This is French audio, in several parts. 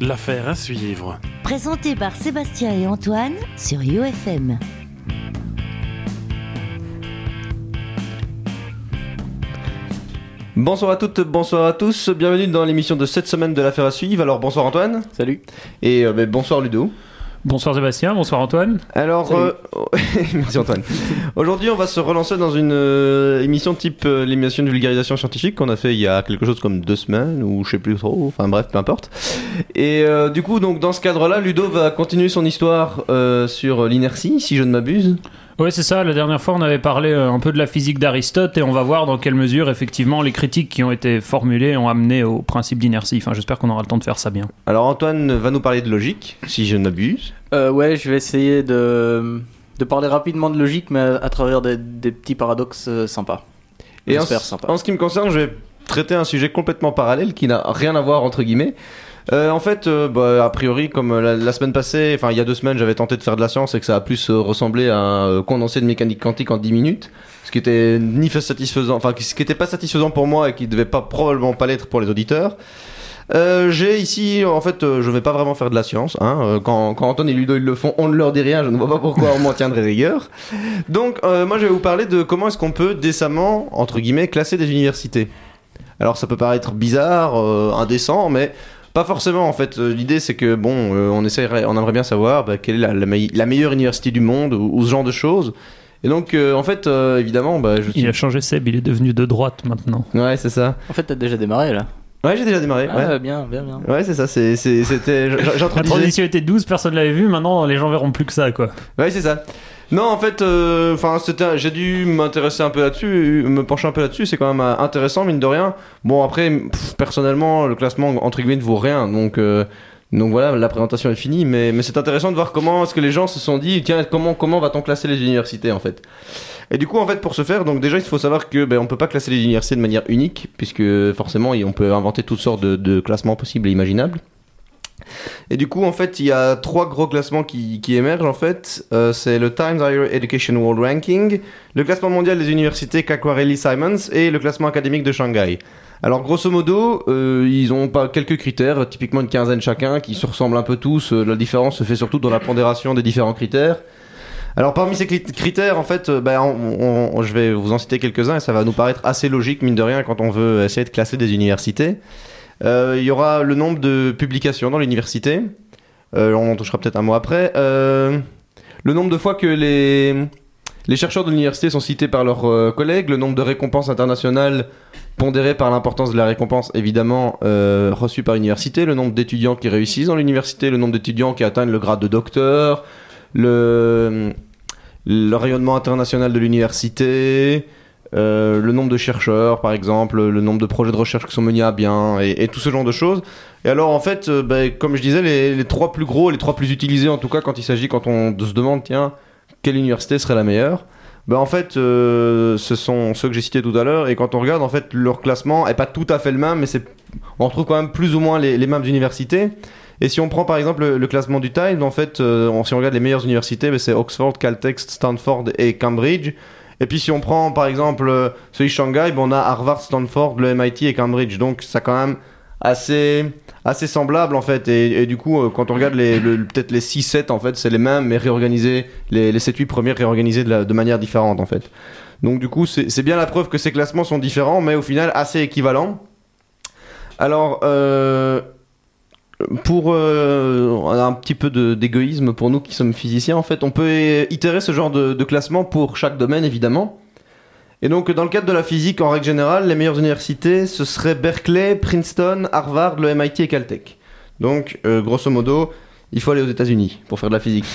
L'affaire à suivre. Présenté par Sébastien et Antoine sur UFM. Bonsoir à toutes, bonsoir à tous, bienvenue dans l'émission de cette semaine de l'affaire à suivre. Alors bonsoir Antoine. Salut. Et euh, ben, bonsoir Ludo. Bonsoir Sébastien, bonsoir Antoine. Alors, euh, merci Antoine. Aujourd'hui, on va se relancer dans une euh, émission type euh, l'émission de vulgarisation scientifique qu'on a fait il y a quelque chose comme deux semaines ou je sais plus trop. Enfin bref, peu importe. Et euh, du coup, donc dans ce cadre-là, Ludo va continuer son histoire euh, sur l'inertie, si je ne m'abuse. Ouais, c'est ça. La dernière fois, on avait parlé euh, un peu de la physique d'Aristote et on va voir dans quelle mesure, effectivement, les critiques qui ont été formulées ont amené au principe d'inertie. Enfin, j'espère qu'on aura le temps de faire ça bien. Alors Antoine va nous parler de logique, si je ne m'abuse. Euh, ouais, je vais essayer de, de parler rapidement de logique, mais à, travers des, des petits paradoxes euh, sympas. Et en, J'espère sympa. en ce qui me concerne, je vais traiter un sujet complètement parallèle qui n'a rien à voir entre guillemets. Euh, en fait, euh, bah, a priori, comme la, semaine passée, enfin il y a deux semaines, j'avais tenté de faire de la science et que ça a plus euh, ressemblé à un euh, condensé de mécanique quantique en 10 minutes, ce qui était ni satisfaisant, enfin ce qui était pas satisfaisant pour moi et qui devait pas probablement pas l'être pour les auditeurs. Euh, j'ai ici, en fait, euh, je vais pas vraiment faire de la science. Hein. Euh, Quand, quand Anton et Ludo ils le font, on ne leur dit rien. Je ne vois pas pourquoi on m'en tiendrait rigueur. Donc, moi, je vais vous parler de comment est-ce qu'on peut décemment, entre guillemets, classer des universités. Alors, ça peut paraître bizarre, indécent, mais pas forcément. En fait, Euh, l'idée c'est que bon, euh, on essaierait, on aimerait bien savoir bah, quelle est la, la mei- la meilleure université du monde ou, ou ce genre de choses. Et donc, euh, en fait, euh, évidemment, bah, je. Il a changé Seb, il est devenu de droite maintenant. Ouais, c'est ça. En fait, t'as déjà démarré là. Ouais, j'ai déjà démarré. Ah, ouais. bien, bien, bien. Ouais, c'est ça, c'est, c'est- c'était. La transition était douce, personne l'avait vu. Maintenant, les gens verront plus que ça, quoi. Ouais, c'est ça. Non, en fait, euh, j'ai dû m'intéresser un peu là-dessus, me pencher un peu là-dessus. C'est quand même euh, intéressant, mine de rien. Bon, après, personnellement, le classement entre guillemets ne vaut rien, donc. euh, donc voilà, la présentation est finie, mais, c'est intéressant de voir comment est-ce que les gens se sont dit, tiens, comment, comment va-t-on classer les universités en fait? Et du coup, en fait, pour ce faire, donc déjà, il faut savoir que ben, on peut pas classer les universités de manière unique, puisque forcément, on peut inventer toutes sortes de classements possibles et imaginables. Et du coup, en fait, il y a trois gros classements qui, émergent, en fait. Euh, c'est le Times Higher Education World Ranking, le classement mondial des universités Kakwarelli-Simons et le classement académique de Shanghai. Alors, grosso modo, euh, ils ont pas quelques critères, typiquement une quinzaine chacun, qui se ressemblent un peu tous. Euh, La différence se fait surtout dans la pondération des différents critères. Alors, parmi ces critères, en fait, ben, je vais vous en citer quelques-uns et ça va nous paraître assez logique, mine de rien, quand on veut essayer de classer des universités. Euh, Il y aura le nombre de publications dans l'université. Euh, on en touchera peut-être un mot après. Euh, le nombre de fois que les, chercheurs de l'université sont cités par leurs collègues, le nombre de récompenses internationales pondérées par l'importance de la récompense, évidemment, reçue par l'université, le nombre d'étudiants qui réussissent dans l'université, le nombre d'étudiants qui atteignent le grade de docteur, le rayonnement international de l'université, euh, le nombre de chercheurs, par exemple, le nombre de projets de recherche qui sont menés à bien, et, tout ce genre de choses. Et alors, en fait, euh, ben, comme je disais, les, trois plus gros, les trois plus utilisés, en tout cas, quand il s'agit, quand on se demande, tiens, quelle université serait la meilleure ben, en fait, euh, ce sont ceux que j'ai cités tout à l'heure, et quand on regarde, en fait, leur classement est pas tout à fait le même, mais on retrouve quand même plus ou moins les, mêmes universités. Et si on prend par exemple le, classement du Times, en fait, on- si on regarde les meilleures universités, ben, c'est Oxford, Caltech, Stanford et Cambridge. Et puis si on prend par exemple euh, celui de Shanghai, ben, on a Harvard, Stanford, le MIT et Cambridge. Donc c'est quand même assez assez semblable en fait. Et, du coup, euh, quand on regarde peut-être les 6-7 en fait, c'est les mêmes, mais réorganisés, les, les 7-8 premiers réorganisés de, de manière différente en fait. Donc du coup, c'est bien la preuve que ces classements sont différents, mais au final assez équivalents. Alors, euh, pour euh, un petit peu d'égoïsme pour nous qui sommes physiciens, en fait, on peut itérer ce genre de, classement pour chaque domaine, évidemment. Et donc, dans le cadre de la physique, en règle générale, les meilleures universités, ce seraient Berkeley, Princeton, Harvard, le MIT et Caltech. Donc, euh, grosso modo, il faut aller aux États-Unis pour faire de la physique.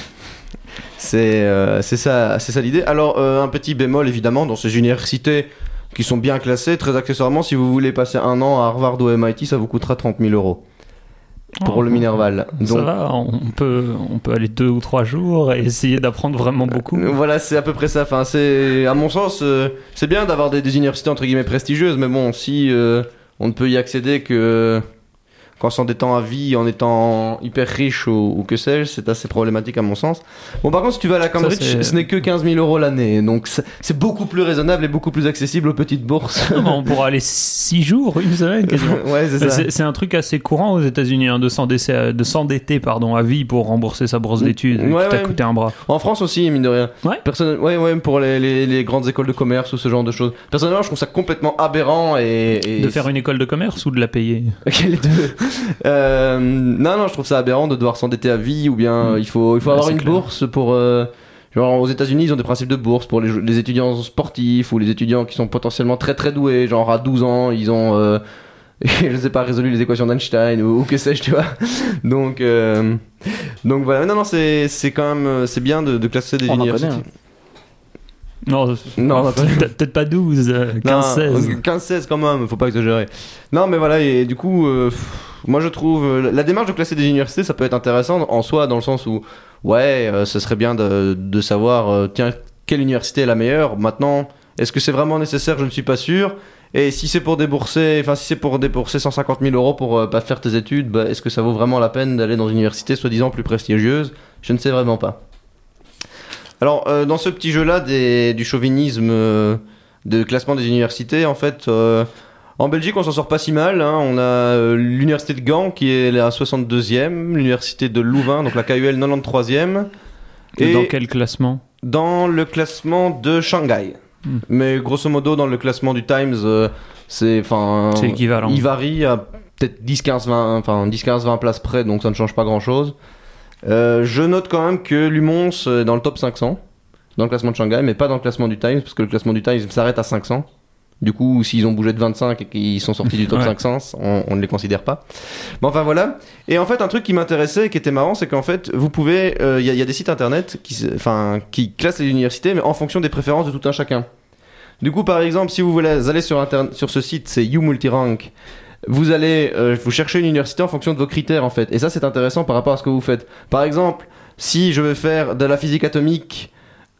C'est euh, ça, ça l'idée. Alors, euh, un petit bémol, évidemment, dans ces universités qui sont bien classées, très accessoirement, si vous voulez passer un an à Harvard ou MIT, ça vous coûtera 30 000 euros pour Oh, le Minerval. Ça va, on peut, on peut aller deux ou trois jours et essayer d'apprendre vraiment beaucoup. Euh, Voilà, c'est à peu près ça. Enfin, c'est, à mon sens, euh, c'est bien d'avoir des, des universités entre guillemets prestigieuses, mais bon, si euh, on ne peut y accéder que qu'en s'endettant à vie, en étant hyper riche ou, ou que sais-je, c'est assez problématique à mon sens. Bon, par contre, si tu vas à la Cambridge, c'est- ce n'est que 15 000 euros l'année, donc c'est beaucoup plus raisonnable et beaucoup plus accessible aux petites bourses. on pourra aller 6 jours, une semaine quasiment. ouais, c'est ça. Un truc assez courant aux États-Unis hein, de s'endetter, pardon à vie pour rembourser sa bourse d'études Ouais, qui t'a ouais. coûté un bras. En France aussi, mine de rien. Ouais. Personne... ouais, ouais, pour les, les, les grandes écoles de commerce ou ce genre de choses. Personnellement, je trouve ça complètement aberrant et. et- De faire une école de commerce ou de la payer? Ok, les deux. Euh, non, non, je trouve ça aberrant de devoir s'endetter à vie ou bien Mm. il faut, il faut Ouais, avoir une clair. bourse pour. euh, Genre aux États-Unis, ils ont des principes de bourse pour les, les étudiants sportifs ou les étudiants qui sont potentiellement très très doués. Genre à 12 ans, ils ont, euh, je sais pas, résolu les équations d'Einstein ou, ou que sais-je, tu vois. Donc, euh, donc voilà. Non, non, c'est c'est quand même c'est bien de, de classer des On universités. connaît, Non, Non, peut-être pas 12, euh, 15, 16. 15-16 quand même, faut pas exagérer. Non, mais voilà, et du coup, euh, moi je trouve euh, la démarche de classer des universités, ça peut être intéressant en soi, dans le sens où, ouais, euh, ce serait bien de, savoir, euh, tiens, quelle université est la meilleure. Maintenant, est-ce que c'est vraiment nécessaire? Je ne suis pas sûr. Et si c'est pour débourser, enfin si c'est pour débourser 150 000 euros pour euh, pas faire tes études, bah, est-ce que ça vaut vraiment la peine d'aller dans une université soi-disant plus prestigieuse? Je ne sais vraiment pas. Alors, dans ce petit jeu-là du chauvinisme de classement des universités, en fait, en Belgique, on s'en sort pas si mal. hein. On a euh, l'université de Gand qui est la 62e, l'université de Louvain, donc la KUL 93e, et Dans quel classement? dans le classement de Shanghai. Hmm. Mais grosso modo, dans le classement du Times, euh, c'est enfin, C'est équivalent. Il varie à peut-être 10, 15, 20, enfin 10, 15, 20 places près, donc ça ne change pas grand-chose. Euh, je note quand même que Lumons est dans le top 500 dans le classement de Shanghai, mais pas dans le classement du Times, parce que le classement du Times s'arrête à 500. Du coup, s'ils ont bougé de 25 et qu'ils sont sortis du top Ouais. 500, on, on ne les considère pas. Bon, enfin voilà. Et en fait, un truc qui m'intéressait et qui était marrant, c'est qu'en fait, vous pouvez, euh, il y, a- il y a des sites internet qui, enfin, qui classent les universités, mais en fonction des préférences de tout un chacun. Du coup, par exemple, si vous voulez aller sur, internet, sur ce site, c'est YouMultirank. Vous allez, euh, vous cherchez une université en fonction de vos critères, en fait. Et ça, c'est intéressant par rapport à ce que vous faites. Par exemple, si je veux faire de la physique atomique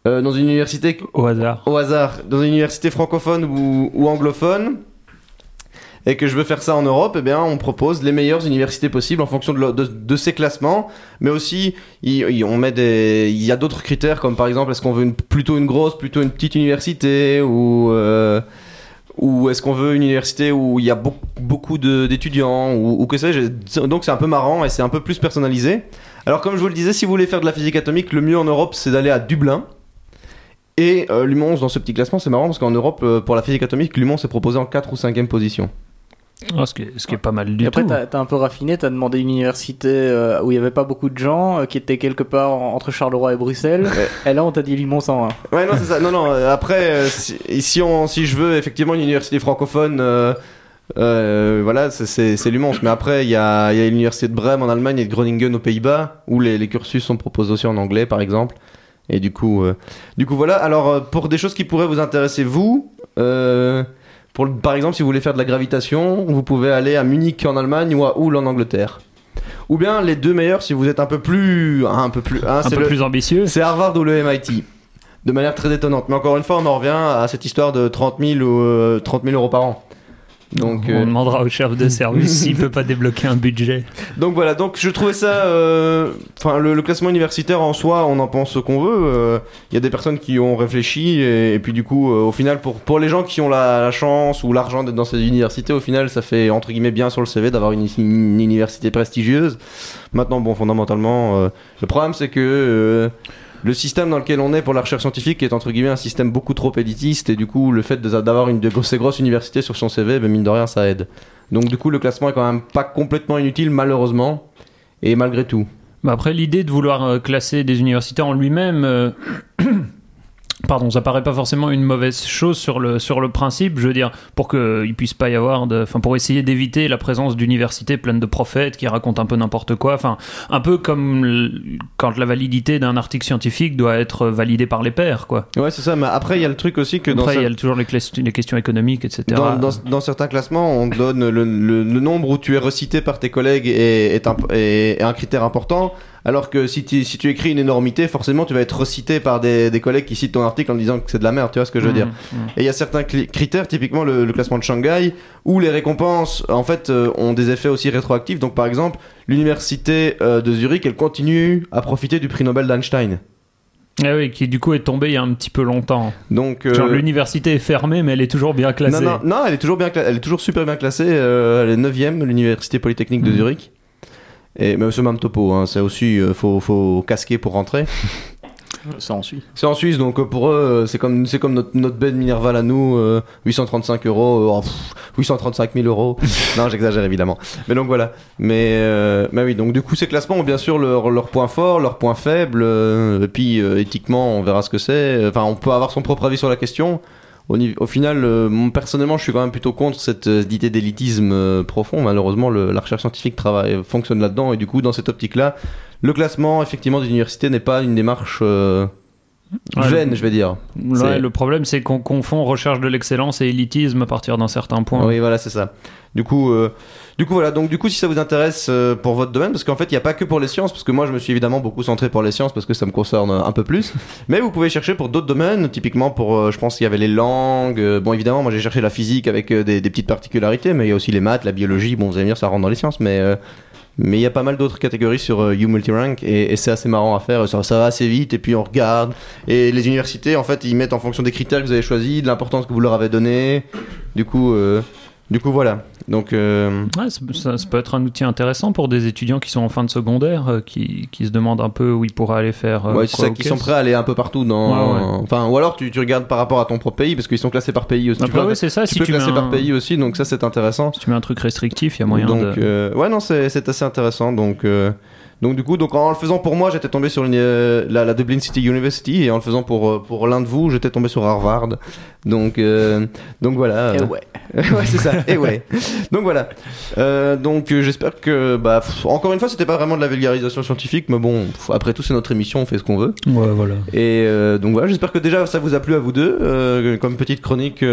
euh, dans une université Au hasard. au hasard dans une université francophone ou, ou anglophone et que je veux faire ça en Europe, eh bien, on propose les meilleures universités possibles en fonction de, le- de- de ces classements. Mais aussi, il, il- on met des, il y a d'autres critères comme par exemple, est-ce qu'on veut une- plutôt une grosse, plutôt une petite université ou euh, ou est-ce qu'on veut une université où il y a beaucoup, beaucoup d'étudiants ou, ou que sais-je. Donc c'est un peu marrant et c'est un peu plus personnalisé. Alors comme je vous le disais, si vous voulez faire de la physique atomique, le mieux en Europe, c'est d'aller à Dublin. Et euh, Lumons, dans ce petit classement, c'est marrant parce qu'en Europe, euh, pour la physique atomique, Lumons est proposé en 4 ou 5e position. Oh, ce, qui est, ce qui est pas mal du Et après, tout. t'as t'as un peu raffiné, t'as demandé une université euh, où il y avait pas beaucoup de gens, euh, qui était quelque part en- entre Charleroi et Bruxelles. Ouais. Et là, on t'a dit Limon 101. Ouais, non, c'est ça. Non, non, après, euh, si, si, on, si je veux effectivement une université francophone, euh, euh, voilà, c'est- Lumons. Mais après, il y a, a l'université de Brême en Allemagne et de Groningen aux Pays-Bas, où les, les cursus sont proposés aussi en anglais, par exemple. Et du coup, euh, du coup voilà. Alors, euh, pour des choses qui pourraient vous intéresser, vous, euh, pour, par exemple, si vous voulez faire de la gravitation, vous pouvez aller à Munich en Allemagne ou à Hull en Angleterre. Ou bien les deux meilleurs si vous êtes un peu plus. Un peu plus. hein, un peu le- plus ambitieux. c'est Harvard ou le MIT. De manière très étonnante. Mais encore une fois, on en revient à cette histoire de 30 000, ou, euh, 30 000 euros par an. Donc, On euh, demandera au chef de service s'il peut pas débloquer un budget. donc voilà, donc je trouvais ça. euh, Enfin, le, le classement universitaire en soi, on en pense ce qu'on veut. euh, Il y a des personnes qui ont réfléchi, et, et puis du coup, euh, au final, pour, pour les gens qui ont la, la chance ou l'argent d'être dans ces universités, au final, ça fait entre guillemets bien sur le CV d'avoir une, une université prestigieuse. Maintenant, bon, fondamentalement, euh, le problème c'est que. Le système dans lequel on est pour la recherche scientifique est entre guillemets un système beaucoup trop élitiste et du coup le fait d'avoir une de ces grosses universités sur son CV, ben, mine de rien ça aide. Donc du coup le classement est quand même pas complètement inutile malheureusement et malgré tout. Mais après, l'idée de vouloir euh, classer des universités en lui-même, euh, pardon, ça paraît pas forcément une mauvaise chose sur le, sur le principe. Je veux dire, pour qu'il puisse pas y avoir de. Enfin, pour essayer d'éviter la présence d'universités pleines de prophètes qui racontent un peu n'importe quoi. Enfin, un peu comme le- quand la validité d'un article scientifique doit être validée par les pairs, quoi. Ouais c'est ça, mais après il y a le truc aussi que dans, Après, il y a toujours les, questions économiques, etc. dans, dans- dans certains classements on donne le, le- le nombre où tu es recité par tes collègues est, est un, est un critère important Alors que si tu, si tu écris une énormité, forcément tu vas être recité par des, des collègues qui citent ton article en disant que c'est de la merde, tu vois ce que je veux dire. Mhm, mhm. Et il y a certains critères, typiquement le, le classement de Shanghai, où les récompenses en fait euh, ont des effets aussi rétroactifs. Donc par exemple, l'université euh, de Zurich, elle continue à profiter du prix Nobel d'Einstein. Ah oui, qui du coup est tombé il y a un petit peu longtemps. Donc euh, Genre l'université est fermée, mais elle est toujours bien classée. non, non, non, elle est toujours bien, elle est toujours super bien classée. euh, elle est 9 l'université polytechnique de Mhm. Zurich. Et mais c'est même topo, hein, c'est aussi euh, faut, faut casquer pour rentrer. Ça en suit. C'est en Suisse, donc euh, pour eux, euh, c'est comme, c'est comme notre, notre bed Minerval à nous, euh, 835 euros, oh, pff, 835 000 euros. non, j'exagère évidemment. Mais donc voilà. Mais, euh, mais oui, donc du coup, ces classements ont bien sûr leurs leur points forts, leurs points faibles. euh, et puis euh, éthiquement, on verra ce que c'est. Enfin, on peut avoir son propre avis sur la question. Au, final, euh, personnellement, je suis quand même plutôt contre cette euh, idée d'élitisme euh, profond. Malheureusement, le- la recherche scientifique travaille, fonctionne là-dedans. Et du coup, dans cette optique-là, le classement, effectivement, des universités n'est pas une démarche Ouais, je vais dire. Ouais, le problème, c'est qu'on confond recherche de l'excellence et élitisme à partir d'un certain point. Oui, voilà, c'est ça. Du coup, euh, du coup, voilà. Donc, du coup, si ça vous intéresse euh, pour votre domaine, parce qu'en fait, il n'y a pas que pour les sciences, parce que moi, je me suis évidemment beaucoup centré pour les sciences, parce que ça me concerne un peu plus. Mais vous pouvez chercher pour d'autres domaines, typiquement pour, euh, je pense qu'il y avait les langues. bon, évidemment, moi, j'ai cherché la physique avec des, des petites particularités, mais il y a aussi les maths, la biologie. Bon, vous allez me dire, ça rentre dans les sciences, mais mais il y a pas mal d'autres catégories sur euh, U-Multirank et, c'est assez marrant à faire. Ça, va assez vite et puis on regarde. Et les universités, en fait, ils mettent en fonction des critères que vous avez choisis, de l'importance que vous leur avez donné. Du coup, euh, du coup, voilà. Donc, euh, Ouais, ça, ça- ça peut être un outil intéressant pour des étudiants qui sont en fin de secondaire, euh, qui, qui se demandent un peu où ils pourraient aller faire. euh, ouais, c'est ça qui sont prêts à aller un peu partout dans. Ouais, ouais. Enfin, ou alors tu, tu regardes par rapport à ton propre pays parce qu'ils sont classés par pays aussi. tu Après, peux, oui, c'est ça. tu si peux tu mets classer un- par pays aussi, donc ça c'est intéressant. Si tu mets un truc restrictif, il y a moyen donc, de. ouais, non, c'est c'est assez intéressant. Donc, donc du coup, donc en le faisant pour moi, j'étais tombé sur une, euh, la, la Dublin City University, et en le faisant pour euh, pour l'un de vous, j'étais tombé sur Harvard. Donc, euh, donc voilà. Et ouais. ouais, c'est ça. Et ouais. Donc voilà. Euh, donc euh, j'espère que, bah, pff, encore une fois, c'était pas vraiment de la vulgarisation scientifique, mais bon, pff, après tout, c'est notre émission, on fait ce qu'on veut. Ouais, voilà. Et euh, donc voilà, j'espère que déjà ça vous a plu à vous deux, euh, comme petite chronique.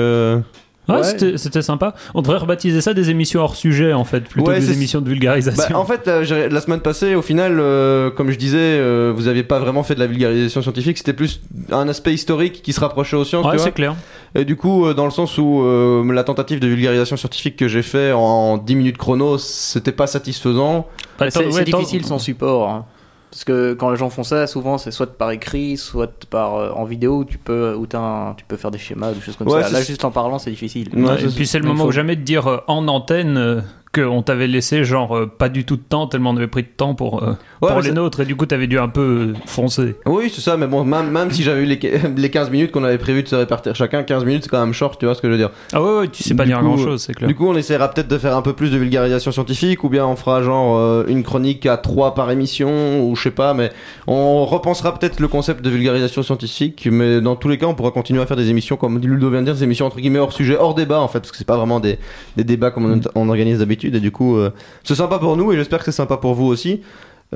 Euh, Ouais, Ouais. c'était- c'était sympa. On devrait rebaptiser ça des émissions hors sujet, en fait, plutôt Ouais, que des émissions de Bah, vulgarisation. en fait, la, j'ai- la semaine passée, au final, euh, comme je disais, euh, vous aviez pas vraiment fait de la vulgarisation scientifique, c'était plus un aspect historique qui se rapprochait aux sciences. ouais, tu vois. c'est clair. Et du coup, euh, dans le sens où euh, la tentative de vulgarisation scientifique que j'ai fait en 10 minutes chrono, c'était pas satisfaisant. Bah, c'est difficile sans support. hein. Parce que quand les gens font ça, souvent c'est soit par écrit, soit par euh, en vidéo où tu peux où t'as un- tu peux faire des schémas, des choses comme Ouais, ça. Là, juste en parlant, c'est difficile. Ouais, et puis c'est le moment faut- où jamais de dire euh, en antenne euh, qu'on t'avait laissé genre euh, pas du tout de temps tellement on avait pris de temps pour, euh, Ouais, pour les nôtres et du coup t'avais dû un peu euh, foncer. Oui, c'est ça, mais bon, même, même si j'avais eu les, les 15 minutes qu'on avait prévu de se répartir chacun, 15 minutes c'est quand même short, tu vois ce que je veux dire. Ah ouais, ouais tu sais pas Du dire coup, grand chose, c'est clair. Du coup, on essaiera peut-être de faire un peu plus de vulgarisation scientifique, ou bien on fera genre euh, une chronique à 3 par émission, ou je sais pas, mais on repensera peut-être le concept de vulgarisation scientifique, mais dans tous les cas, on pourra continuer à faire des émissions, comme Ludo vient de dire, des émissions entre guillemets hors sujet, hors débat en fait, parce que c'est pas vraiment des, des débats comme on, on organise d'habitude, et du coup, euh, c'est sympa pour nous, et j'espère que c'est sympa pour vous aussi.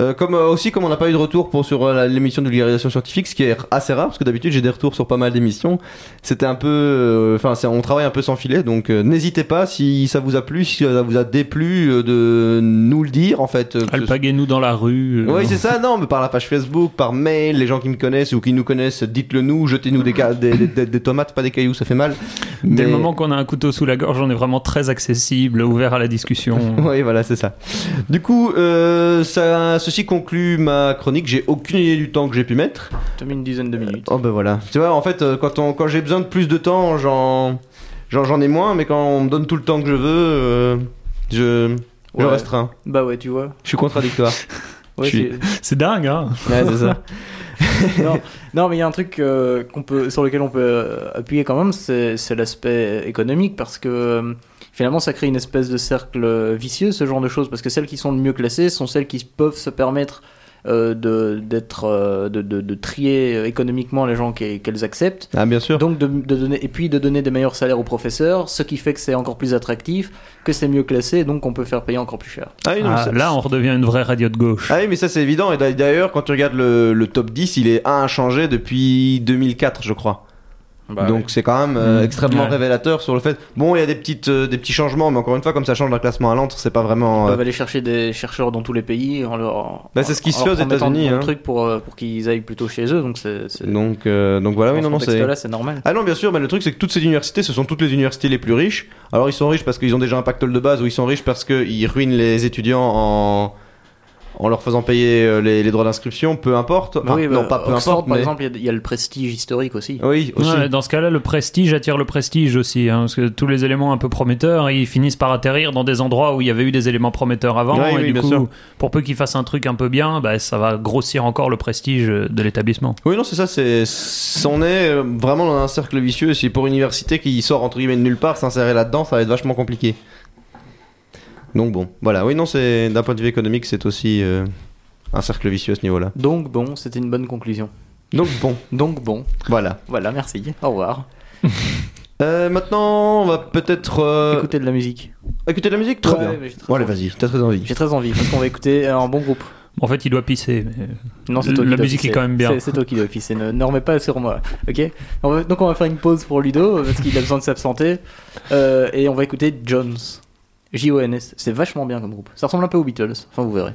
Euh, comme euh, aussi comme on n'a pas eu de retour pour sur euh, l'émission de vulgarisation scientifique, ce qui est assez rare parce que d'habitude j'ai des retours sur pas mal d'émissions. C'était un peu, euh, enfin on travaille un peu sans filet, donc euh, n'hésitez pas si ça vous a plu, si ça vous a déplu euh, de nous le dire en fait. Alpaguez-nous dans la rue. oui, c'est ça, non, mais par la page Facebook, par mail, les gens qui me connaissent ou qui nous connaissent, dites-le nous, jetez-nous des, ca- des, des- des tomates, pas des cailloux, ça fait mal. Dès le moment qu'on a un couteau sous la gorge, on est vraiment très accessible, ouvert à la discussion. Oui, voilà, c'est ça. Du coup, euh, ça, ceci conclut ma chronique. J'ai aucune idée du temps que j'ai pu mettre. T'as mis une dizaine de minutes. Oh ben voilà. Tu vois, en fait, euh, quand, on, quand j'ai besoin de plus de temps, j'en, j'en, j'en ai moins, mais quand on me donne tout le temps que je veux, euh, je, je Ouais. restreins. Bah ouais, tu vois. Je suis contradictoire. Ouais, Je suis- c'est- C'est dingue, hein ouais, c'est ça. non, non, mais il y a un truc euh, qu'on peut, sur lequel on peut euh, appuyer quand même, c'est c'est l'aspect économique, parce que euh, finalement, ça crée une espèce de cercle vicieux, ce genre de choses, parce que celles qui sont le mieux classées sont celles qui peuvent se permettre euh, de, d'être, euh, de, de, de trier économiquement les gens qu'elles acceptent. Ah, bien sûr. Donc de, de donner, et puis de donner des meilleurs salaires aux professeurs, ce qui fait que c'est encore plus attractif, que c'est mieux classé, et donc on peut faire payer encore plus cher. Ah, oui, non, Ah, Là, on redevient une vraie radio de gauche. Ah oui, mais ça c'est évident. Et d'a- d'ailleurs, quand tu regardes le, le top 10, il est inchangé depuis 2004, je crois. Bah Donc ouais. c'est quand même euh, Mmh, extrêmement ouais. révélateur sur le fait. Bon, il y a des petites, euh, des petits changements, mais encore une fois, comme ça change d'un classement à l'autre, c'est pas vraiment. Ils euh, peuvent aller chercher des chercheurs dans tous les pays en leur. Bah, c'est ce qui se fait aux États-Unis, bons hein. trucs pour, euh, pour qu'ils aillent plutôt chez eux, donc c'est. Donc, euh, donc voilà, oui, non, non, c'est. contexte-là, c'est normal. Ah non, bien sûr, mais le truc c'est que toutes ces universités, ce sont toutes les universités les plus riches. Alors ils sont riches parce qu'ils ont déjà un pactole de base, ou ils sont riches parce qu'ils ruinent les étudiants en en leur faisant payer euh, les, les droits d'inscription, peu importe. Enfin, oui, non, bah, pas peu Oxford, importe, par mais exemple, il y a- il y, a le prestige historique aussi. oui, aussi. Ouais, dans ce cas-là, le prestige attire le prestige aussi, hein, parce que tous les éléments un peu prometteurs, ils finissent par atterrir dans des endroits où il y avait eu des éléments prometteurs avant, Ouais, et oui, du bien coup, sûr. pour peu qu'ils fassent un truc un peu bien, bah, ça va grossir encore le prestige de l'établissement. Oui, non, c'est ça. C'est, c'est- on est euh, vraiment dans un cercle vicieux. Si pour une université qui sort entre guillemets de nulle part, s'insérer là-dedans, ça va être vachement compliqué. Donc bon, voilà. Oui, non, c'est d'un point de vue économique, c'est aussi euh, un cercle vicieux à ce niveau-là. Donc bon, c'était une bonne conclusion. Donc bon, Donc bon, voilà. voilà, merci. Au revoir. Euh, maintenant, on va peut-être euh, Écoutez de la musique. écouter de la musique? Très Ouais, bien. très Bon, allez, envie. vas-y. T'as très envie. J'ai très envie parce qu'on va écouter un bon groupe. En fait, il doit pisser. mais- Non, c'est toi La qui dois musique est pisser. quand même bien. C'est- toi qui dois pisser. Ne, ne remets pas sur moi. Ok? Donc on va faire une pause pour Ludo parce qu'il a besoin de s'absenter Euh, et on va écouter Jones. J-O-N-S. C'est vachement bien comme groupe. Ça ressemble un peu aux Beatles. Enfin, vous verrez.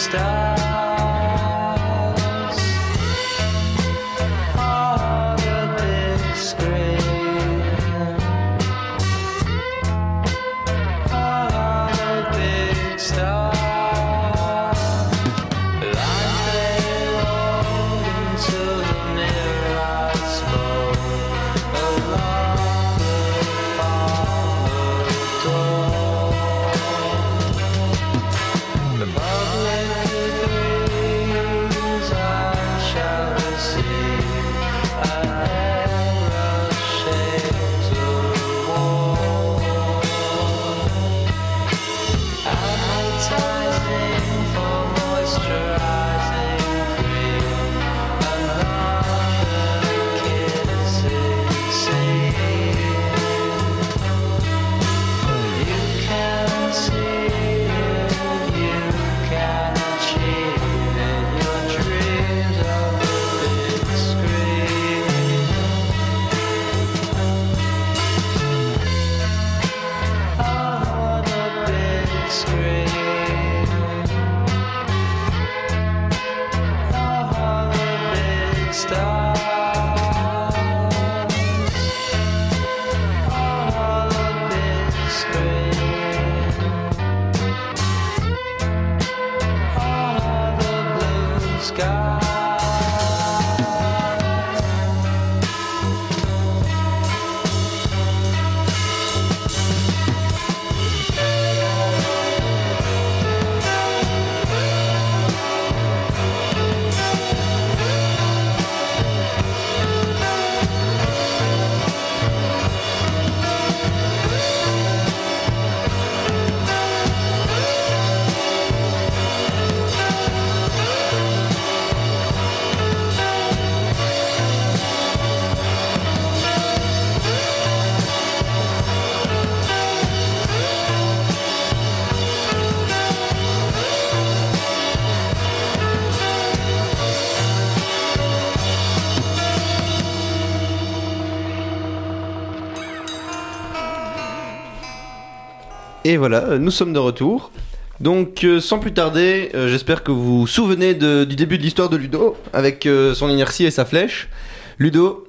Stars. Et voilà, euh, nous sommes de retour. Donc, euh, sans plus tarder, euh, j'espère que vous vous souvenez du début de l'histoire de Ludo, avec son inertie et sa flèche. Ludo,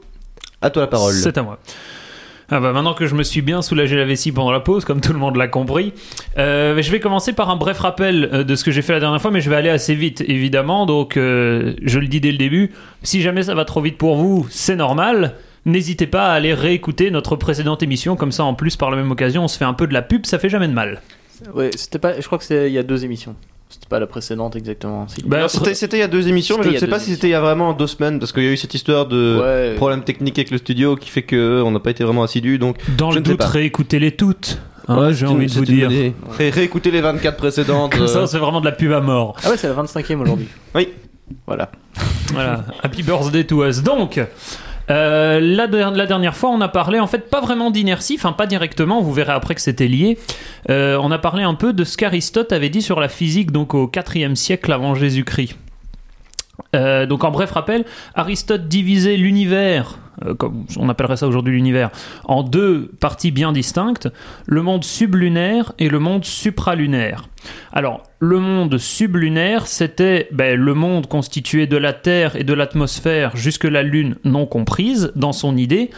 à toi la parole. C'est à moi. Ah bah maintenant que je me suis bien soulagé la vessie pendant la pause, comme tout le monde l'a compris, je vais commencer par un bref rappel de ce que j'ai fait la dernière fois, mais je vais aller assez vite, évidemment. Donc, je le dis dès le début, si jamais ça va trop vite pour vous, c'est normal. N'hésitez pas à aller réécouter notre précédente émission, comme ça en plus par la même occasion on se fait un peu de la pub, ça fait jamais de mal. Ouais, c'était pas. Je crois que c'est il y a deux émissions. C'était pas la précédente exactement. Bah, C'était c'était il y a deux émissions, mais je ne sais pas si c'était il y a vraiment deux semaines, parce qu'il y a eu cette histoire de Ouais. problème technique avec le studio qui fait que on n'a pas été vraiment assidus. Donc, Dans Je le doute, réécoutez-les toutes. hein, Ouais, j'ai envie de vous dire. Ré- Réécoutez les 24 précédentes. Comme ça, euh, c'est vraiment de la pub à mort. Ah ouais, c'est la 25e aujourd'hui. Oui. Voilà. Voilà, happy birthday to us. Donc, euh, la, der- la dernière fois, on a parlé en fait pas vraiment d'inertie, enfin pas directement, vous verrez après que c'était lié. Euh, on a parlé un peu de ce qu'Aristote avait dit sur la physique donc au 4e siècle avant Jésus-Christ. Euh, donc en bref rappel, Aristote divisait l'univers, comme on appellerait ça aujourd'hui l'univers, en deux parties bien distinctes, le monde sublunaire et le monde supralunaire. Alors, le monde sublunaire, c'était ben, le monde constitué de la Terre et de l'atmosphère jusque la Lune non comprise dans son idée,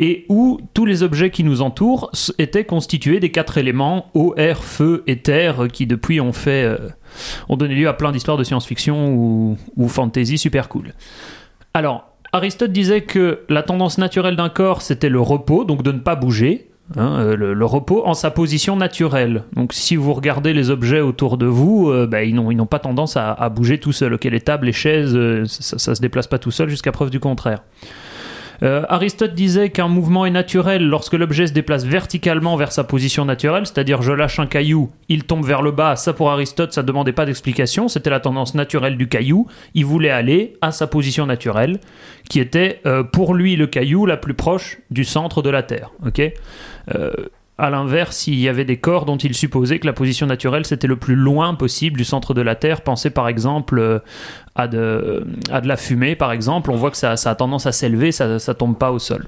et où tous les objets qui nous entourent étaient constitués des quatre éléments eau, air, feu et terre, euh, qui depuis ont fait euh, ont donné lieu à plein d'histoires de science-fiction ou, ou fantasy super cool. Alors, Aristote disait que la tendance naturelle d'un corps, c'était le repos, donc de ne pas bouger. hein, euh, le, repos en sa position naturelle. Donc si vous regardez les objets autour de vous, euh, bah, ils n'ont pas tendance à, bouger tout seuls. Ok, les tables, les chaises, euh, ça, ça se déplace pas tout seul jusqu'à preuve du contraire. Euh, Aristote disait qu'un mouvement est naturel lorsque l'objet se déplace verticalement vers sa position naturelle, c'est-à-dire je lâche un caillou, il tombe vers le bas. Ça pour Aristote, ça demandait pas d'explication, c'était la tendance naturelle du caillou. Il voulait aller à sa position naturelle, qui était euh, pour lui le caillou la plus proche du centre de la Terre. Ok? Euh, à l'inverse, il y avait des corps dont il supposait que la position naturelle c'était le plus loin possible du centre de la Terre. Pensez par exemple euh, à de, à de la fumée, par exemple. On voit que ça, ça a tendance à s'élever, ça ne tombe pas au sol.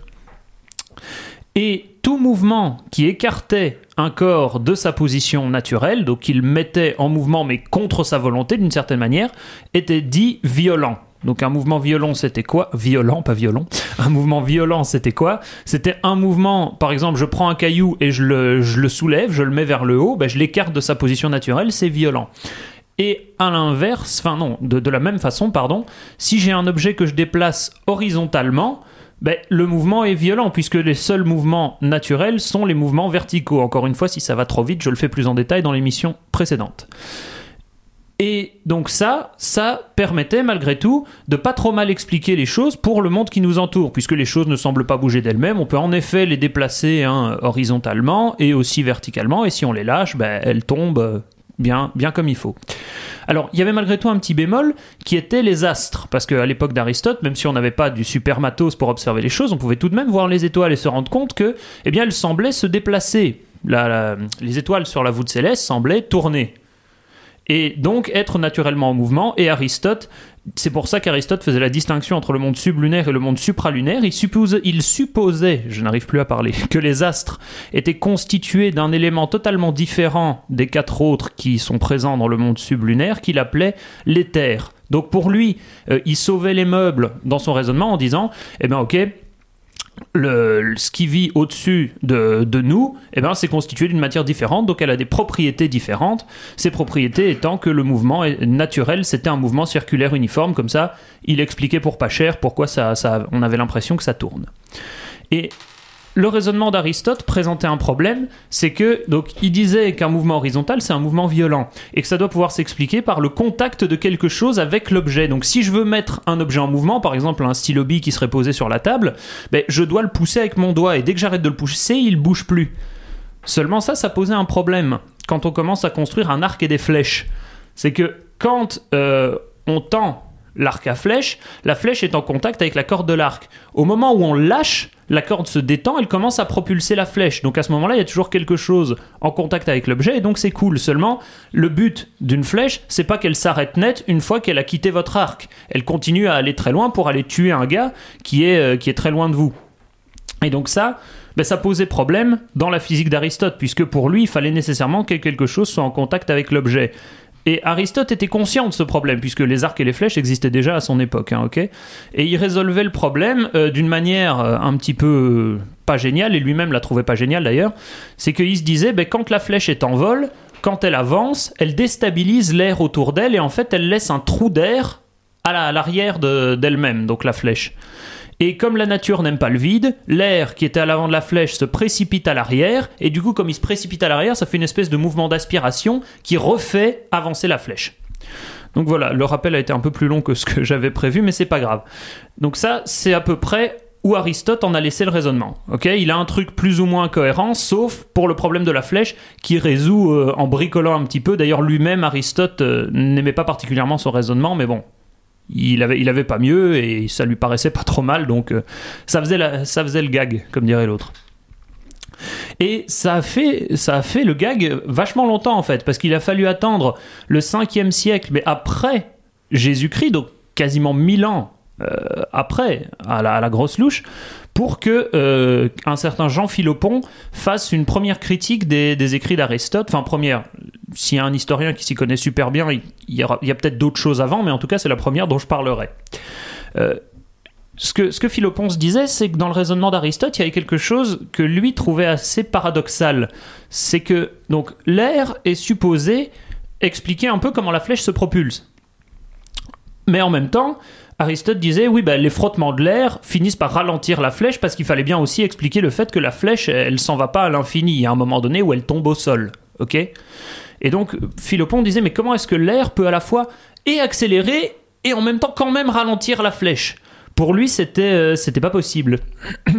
Et tout mouvement qui écartait un corps de sa position naturelle, donc qu'il mettait en mouvement mais contre sa volonté d'une certaine manière, était dit violent. Donc un mouvement violent, c'était quoi? Violent, pas violent. Un mouvement violent, c'était quoi? C'était un mouvement, par exemple, je prends un caillou et je le, soulève, je le mets vers le haut, ben, je l'écarte de sa position naturelle, c'est violent. Et à l'inverse, enfin non, de, de la même façon, pardon, si j'ai un objet que je déplace horizontalement, ben, le mouvement est violent, puisque les seuls mouvements naturels sont les mouvements verticaux. Encore une fois, si ça va trop vite, je le fais plus en détail dans l'émission précédente. Et donc ça, ça permettait malgré tout de pas trop mal expliquer les choses pour le monde qui nous entoure, puisque les choses ne semblent pas bouger d'elles-mêmes. On peut en effet les déplacer hein, horizontalement et aussi verticalement, et si on les lâche, ben, elles tombent euh, bien, bien comme il faut. Alors, il y avait malgré tout un petit bémol qui était les astres, parce qu'à l'époque d'Aristote, même si on n'avait pas du super matos pour observer les choses, on pouvait tout de même voir les étoiles et se rendre compte que, eh bien, elles semblaient se déplacer. La- la- les étoiles sur la voûte céleste semblaient tourner et donc être naturellement en mouvement. Et Aristote, c'est pour ça qu'Aristote faisait la distinction entre le monde sublunaire et le monde supralunaire. Il, supposait, je n'arrive plus à parler, que les astres étaient constitués d'un élément totalement différent des quatre autres qui sont présents dans le monde sublunaire, qu'il appelait l'éther. Donc pour lui, euh, il sauvait les meubles dans son raisonnement en disant, eh bien ok, le, ce qui vit au-dessus de, nous, eh ben, c'est constitué d'une matière différente, donc elle a des propriétés différentes. Ces propriétés étant que le mouvement est naturel, c'était un mouvement circulaire uniforme, comme ça, il expliquait pour pas cher pourquoi on avait l'impression que ça tourne. Le raisonnement d'Aristote présentait un problème, c'est que donc il disait qu'un mouvement horizontal c'est un mouvement violent et que ça doit pouvoir s'expliquer par le contact de quelque chose avec l'objet. Donc si je veux mettre un objet en mouvement, par exemple un stylo bille qui serait posé sur la table, ben, je dois le pousser avec mon doigt et dès que j'arrête de le pousser, il bouge plus. Seulement ça, ça posait un problème quand on commence à construire un arc et des flèches. C'est que quand euh, on tend l'arc à flèche, la flèche est en contact avec la corde de l'arc. Au moment où on lâche, la corde se détend, elle commence à propulser la flèche. Donc à ce moment-là, il y a toujours quelque chose en contact avec l'objet et donc c'est cool. Seulement, le but d'une flèche, c'est pas qu'elle s'arrête net une fois qu'elle a quitté votre arc. Elle continue à aller très loin pour aller tuer un gars qui est, euh, qui est très loin de vous. Et donc ça, ben, ça posait problème dans la physique d'Aristote, puisque pour lui, il fallait nécessairement que quelque chose soit en contact avec l'objet. Et Aristote était conscient de ce problème, puisque les arcs et les flèches existaient déjà à son époque, hein, Et il résolvait le problème euh, d'une manière euh, un petit peu euh, pas géniale, et lui-même la trouvait pas géniale d'ailleurs, c'est qu'il se disait, ben, quand la flèche est en vol, quand elle avance, elle déstabilise l'air autour d'elle, et en fait, elle laisse un trou d'air à la- à l'arrière de- d'elle-même, donc la flèche. Et comme la nature n'aime pas le vide, l'air qui était à l'avant de la flèche se précipite à l'arrière, et du coup, comme il se précipite à l'arrière, ça fait une espèce de mouvement d'aspiration qui refait avancer la flèche. Donc voilà, le rappel a été un peu plus long que ce que j'avais prévu, mais c'est pas grave. Donc ça, c'est à peu près où Aristote en a laissé le raisonnement. Ok, il a un truc plus ou moins cohérent, sauf pour le problème de la flèche, qui résout euh, en bricolant un petit peu. D'ailleurs, lui-même, Aristote euh, n'aimait pas particulièrement son raisonnement, mais bon, il avait, il avait pas mieux et ça lui paraissait pas trop mal, donc euh, ça, faisait la- ça faisait le gag, comme dirait l'autre. Et ça a, fait, ça a fait le gag vachement longtemps en fait, parce qu'il a fallu attendre le 5e siècle, mais après Jésus-Christ, donc quasiment 1000 ans euh, après, à la, grosse louche, pour que euh, un certain Jean Philopon fasse une première critique des, écrits d'Aristote. Enfin, première, s'il y a un historien qui s'y connaît super bien, il y a peut-être d'autres choses avant, mais en tout cas, c'est la première dont je parlerai. Euh, ce que, ce que Philopon se disait, c'est que dans le raisonnement d'Aristote, il y avait quelque chose que lui trouvait assez paradoxal. C'est que donc l'air est supposé expliquer un peu comment la flèche se propulse. Mais en même temps, Aristote disait oui, ben, les frottements de l'air finissent par ralentir la flèche parce qu'il fallait bien aussi expliquer le fait que la flèche, elle s'en va pas à l'infini. Il y a un moment donné où elle tombe au sol. Ok? Et donc, Philopon disait mais comment est-ce que l'air peut à la fois et accélérer et en même temps quand même ralentir la flèche? Pour lui, c'était euh, pas possible.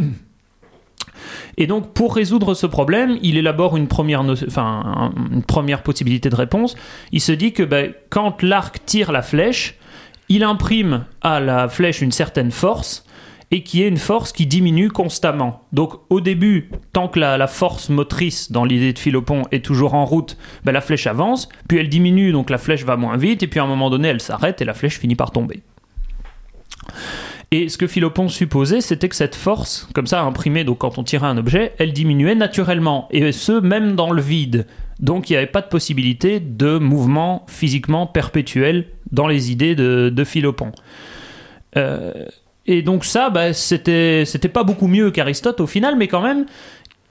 Et donc, pour résoudre ce problème, il élabore une première, enfin, un- une possibilité de réponse. Il se dit que ben, quand l'arc tire la flèche, il imprime à la flèche une certaine force et qui est une force qui diminue constamment. Donc au début, tant que la, force motrice dans l'idée de Philopon est toujours en route, ben, la flèche avance, puis elle diminue, donc la flèche va moins vite, et puis à un moment donné, elle s'arrête et la flèche finit par tomber. Et ce que Philopon supposait, c'était que cette force, comme ça imprimée, donc quand on tirait un objet, elle diminuait naturellement, et ce même dans le vide. Donc il n'y avait pas de possibilité de mouvement physiquement perpétuel dans les idées de, de Philopon. Euh, et donc ça, bah, c'était pas beaucoup mieux qu'Aristote au final, mais quand même,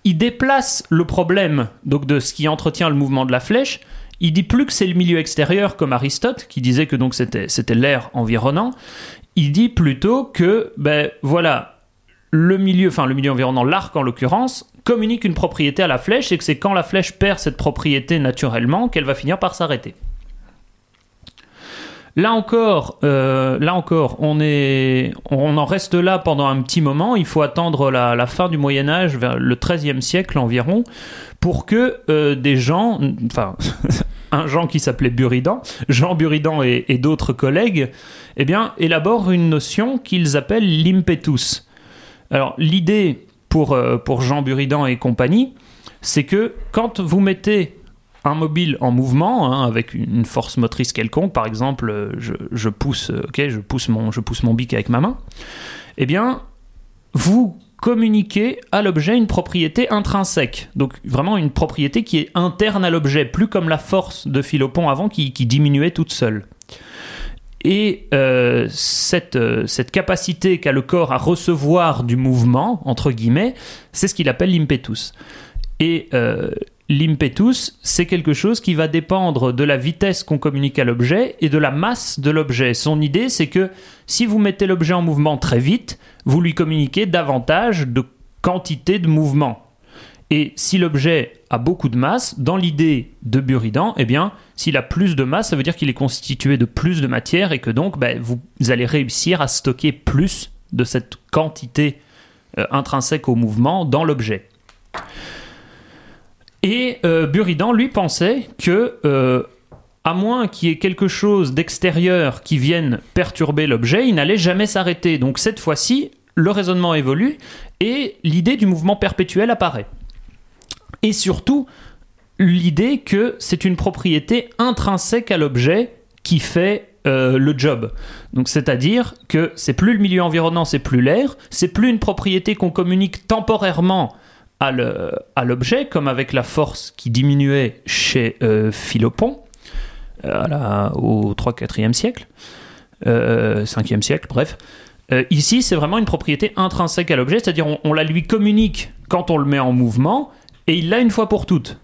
il déplace le problème donc de ce qui entretient le mouvement de la flèche. Il dit plus que c'est le milieu extérieur comme Aristote, qui disait que donc c'était c'était l'air environnant. Il dit plutôt que ben voilà le milieu, enfin le milieu environnant, l'arc en l'occurrence, communique une propriété à la flèche et que c'est quand la flèche perd cette propriété naturellement qu'elle va finir par s'arrêter. Là encore, euh, là encore, on est, on en reste là pendant un petit moment. Il faut attendre la, fin du Moyen Âge, vers le XIIIe siècle environ, pour que euh, des gens, enfin, un Jean qui s'appelait Buridan, Jean Buridan et, et d'autres collègues, eh bien, élaborent une notion qu'ils appellent l'impetus. Alors, l'idée pour, euh, pour Jean Buridan et compagnie, c'est que quand vous mettez un mobile en mouvement hein, avec une force motrice quelconque, par exemple, euh, je, pousse, euh, ok, je pousse mon, je pousse mon bic avec ma main, eh bien, vous communiquez à l'objet une propriété intrinsèque, donc vraiment une propriété qui est interne à l'objet, plus comme la force de Philopon avant qui, diminuait toute seule. Et euh, cette, cette capacité qu'a le corps à recevoir du mouvement, entre guillemets, c'est ce qu'il appelle l'impetus. Et l'impetus, c'est quelque chose qui va dépendre de la vitesse qu'on communique à l'objet et de la masse de l'objet. Son idée, c'est que si vous mettez l'objet en mouvement très vite, vous lui communiquez davantage de quantité de mouvement. Et si l'objet a beaucoup de masse, dans l'idée de Buridan, eh bien, s'il a plus de masse, ça veut dire qu'il est constitué de plus de matière et que donc ben, vous allez réussir à stocker plus de cette quantité euh, intrinsèque au mouvement dans l'objet. Et euh, Buridan, lui, pensait que, euh, à moins qu'il y ait quelque chose d'extérieur qui vienne perturber l'objet, il n'allait jamais s'arrêter. Donc cette fois-ci, le raisonnement évolue et l'idée du mouvement perpétuel apparaît. Et surtout, l'idée que c'est une propriété intrinsèque à l'objet qui fait euh, le job. Donc c'est-à-dire que c'est plus le milieu environnant, c'est plus l'air, c'est plus une propriété qu'on communique temporairement à l'objet, comme avec la force qui diminuait chez euh, Philopon euh, au 3-4e siècle, euh, 5e siècle, bref. Euh, ici, c'est vraiment une propriété intrinsèque à l'objet, c'est-à-dire on, on la lui communique quand on le met en mouvement, et il l'a une fois pour toutes.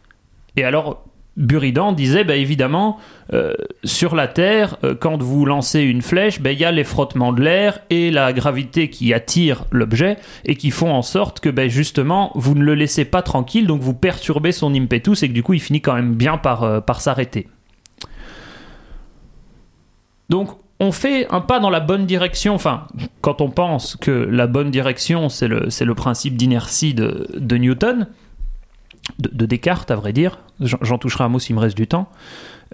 Et alors, Buridan disait, bah, évidemment, euh, sur la Terre, euh, quand vous lancez une flèche, bah, il y a les frottements de l'air et la gravité qui attire l'objet et qui font en sorte que bah, justement, vous ne le laissez pas tranquille, donc vous perturbez son impetus et que du coup, il finit quand même bien par, euh, s'arrêter. Donc, on fait un pas dans la bonne direction. Enfin, quand on pense que la bonne direction, c'est le, principe d'inertie de Newton, de, de Descartes, à vrai dire. J'en toucherai un mot s'il me reste du temps.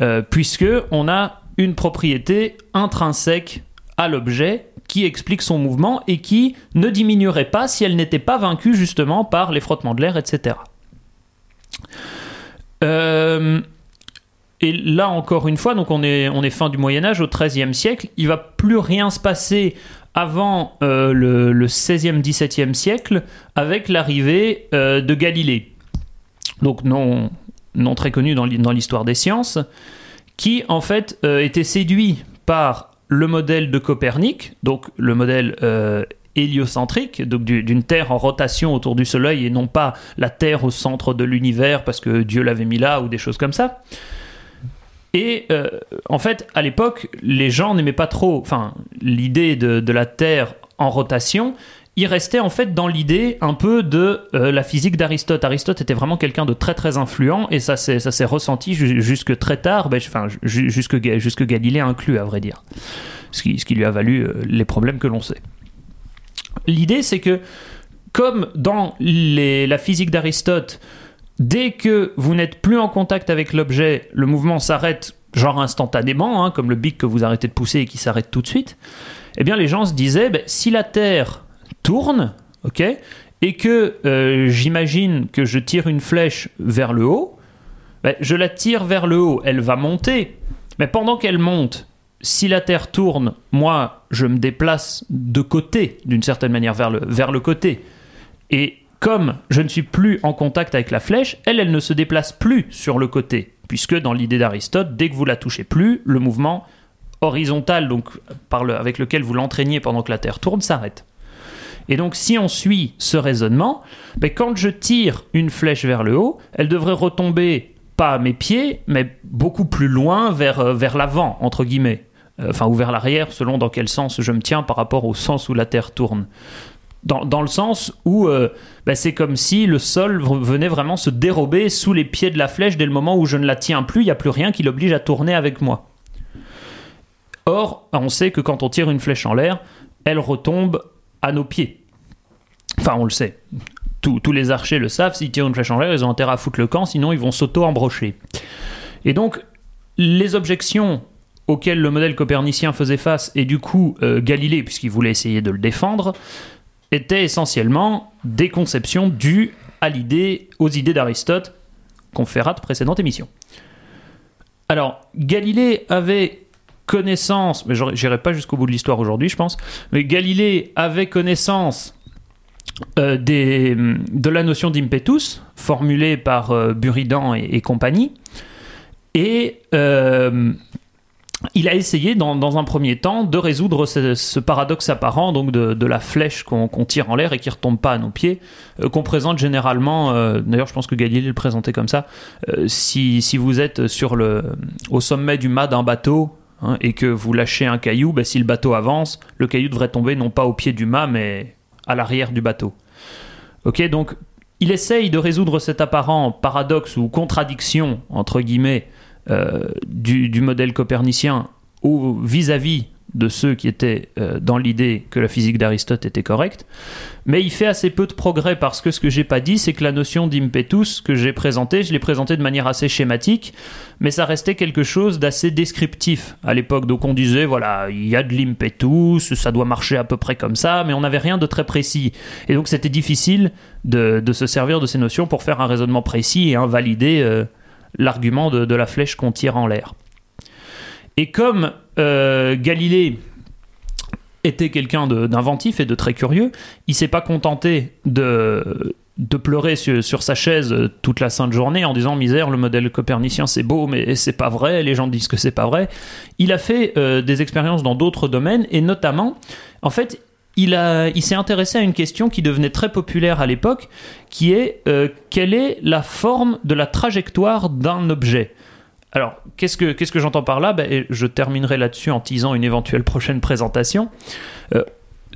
Euh, puisque on a une propriété intrinsèque à l'objet qui explique son mouvement et qui ne diminuerait pas si elle n'était pas vaincue justement par les frottements de l'air, etc. Euh, et là encore une fois, donc on est, on fin du Moyen Âge, au XIIIe siècle, il va plus rien se passer avant euh, le, le 16e, 17e siècle avec l'arrivée de Galilée. Donc non, non très connu dans l'hi- dans l'histoire des sciences, qui en fait euh, était séduit par le modèle de Copernic, donc le modèle euh, héliocentrique, donc du- d'une Terre en rotation autour du Soleil et non pas la Terre au centre de l'univers parce que Dieu l'avait mis là ou des choses comme ça. Et euh, en fait, à l'époque, les gens n'aimaient pas trop, l'idée de la Terre en rotation. Ils restaient en fait dans l'idée un peu de euh, la physique d'Aristote. Aristote était vraiment quelqu'un de très très influent et ça s'est ça s'est ressenti ju- jusque très tard, ben, enfin ju- jusque jusque Galilée inclus à vrai dire, ce qui, ce qui lui a valu euh, les problèmes que l'on sait. L'idée c'est que comme dans les- la physique d'Aristote, dès que vous n'êtes plus en contact avec l'objet, le mouvement s'arrête genre instantanément, hein, comme le bic que vous arrêtez de pousser et qui s'arrête tout de suite, eh bien les gens se disaient, ben, si la Terre tourne, ok, et que euh, j'imagine que je tire une flèche vers le haut, ben, je la tire vers le haut, elle va monter, mais pendant qu'elle monte, si la Terre tourne, moi, je me déplace de côté, d'une certaine manière, vers le, vers le côté. Et comme je ne suis plus en contact avec la flèche, elle, elle ne se déplace plus sur le côté, puisque dans l'idée d'Aristote, dès que vous la touchez plus, le mouvement horizontal, donc avec lequel vous l'entraîniez pendant que la Terre tourne, s'arrête. Et donc, si on suit ce raisonnement, ben, quand je tire une flèche vers le haut, elle devrait retomber pas à mes pieds, mais beaucoup plus loin vers, euh, l'avant, entre guillemets. Euh, Enfin, ou vers l'arrière, selon dans quel sens je me tiens par rapport au sens où la Terre tourne. Dans, le sens où euh, ben, c'est comme si le sol venait vraiment se dérober sous les pieds de la flèche dès le moment où je ne la tiens plus, il n'y a plus rien qui l'oblige à tourner avec moi. Or, on sait que quand on tire une flèche en l'air, elle retombe à nos pieds. Enfin, on le sait. Tous, les archers le savent, s'ils tirent une flèche en l'air, ils ont intérêt à foutre le camp, sinon ils vont s'auto-embrocher. Et donc, les objections auxquelles le modèle copernicien faisait face, et du coup euh, Galilée, puisqu'il voulait essayer de le défendre, étaient essentiellement des conceptions dues à aux idées d'Aristote, qu'on de précédente émission. Alors, Galilée avait connaissance, mais j'irai pas jusqu'au bout de l'histoire aujourd'hui, je pense, mais Galilée avait connaissance euh, des, de la notion d'impetus, formulée par euh, Buridan et, compagnie, et euh, il a essayé dans, dans un premier temps de résoudre ce, paradoxe apparent donc de, la flèche qu'on tire en l'air et qui retombe pas à nos pieds, qu'on présente généralement, d'ailleurs je pense que Galilée le présentait comme ça, si, si vous êtes sur le, au sommet du mât d'un bateau hein, et que vous lâchez un caillou, ben, si le bateau avance, le caillou devrait tomber non pas au pied du mât mais à l'arrière du bateau. Ok, donc il essaye de résoudre cet apparent paradoxe ou contradiction, entre guillemets, euh, du, modèle copernicien vis-à-vis de ceux qui étaient euh, dans l'idée que la physique d'Aristote était correcte. Mais il fait assez peu de progrès parce que ce que j'ai pas dit, c'est que la notion d'impetus que j'ai présentée, je l'ai présentée de manière assez schématique, mais ça restait quelque chose d'assez descriptif à l'époque. Donc on disait, voilà, il y a de l'impetus, ça doit marcher à peu près comme ça, mais on n'avait rien de très précis. Et donc c'était difficile de, se servir de ces notions pour faire un raisonnement précis et invalider euh, l'argument de, la flèche qu'on tire en l'air. Et comme Galilée était quelqu'un d'inventif et de très curieux, il s'est pas contenté de de pleurer sur, sa chaise euh, toute la sainte journée en disant misère le modèle copernicien c'est beau mais c'est pas vrai les gens disent que c'est pas vrai. Il a fait euh, des expériences dans d'autres domaines et notamment en fait il s'est intéressé à une question qui devenait très populaire à l'époque, qui est euh, quelle est la forme de la trajectoire d'un objet? Alors, qu'est-ce que, j'entends par là? Ben, Je terminerai là-dessus en teasant une éventuelle prochaine présentation. Euh,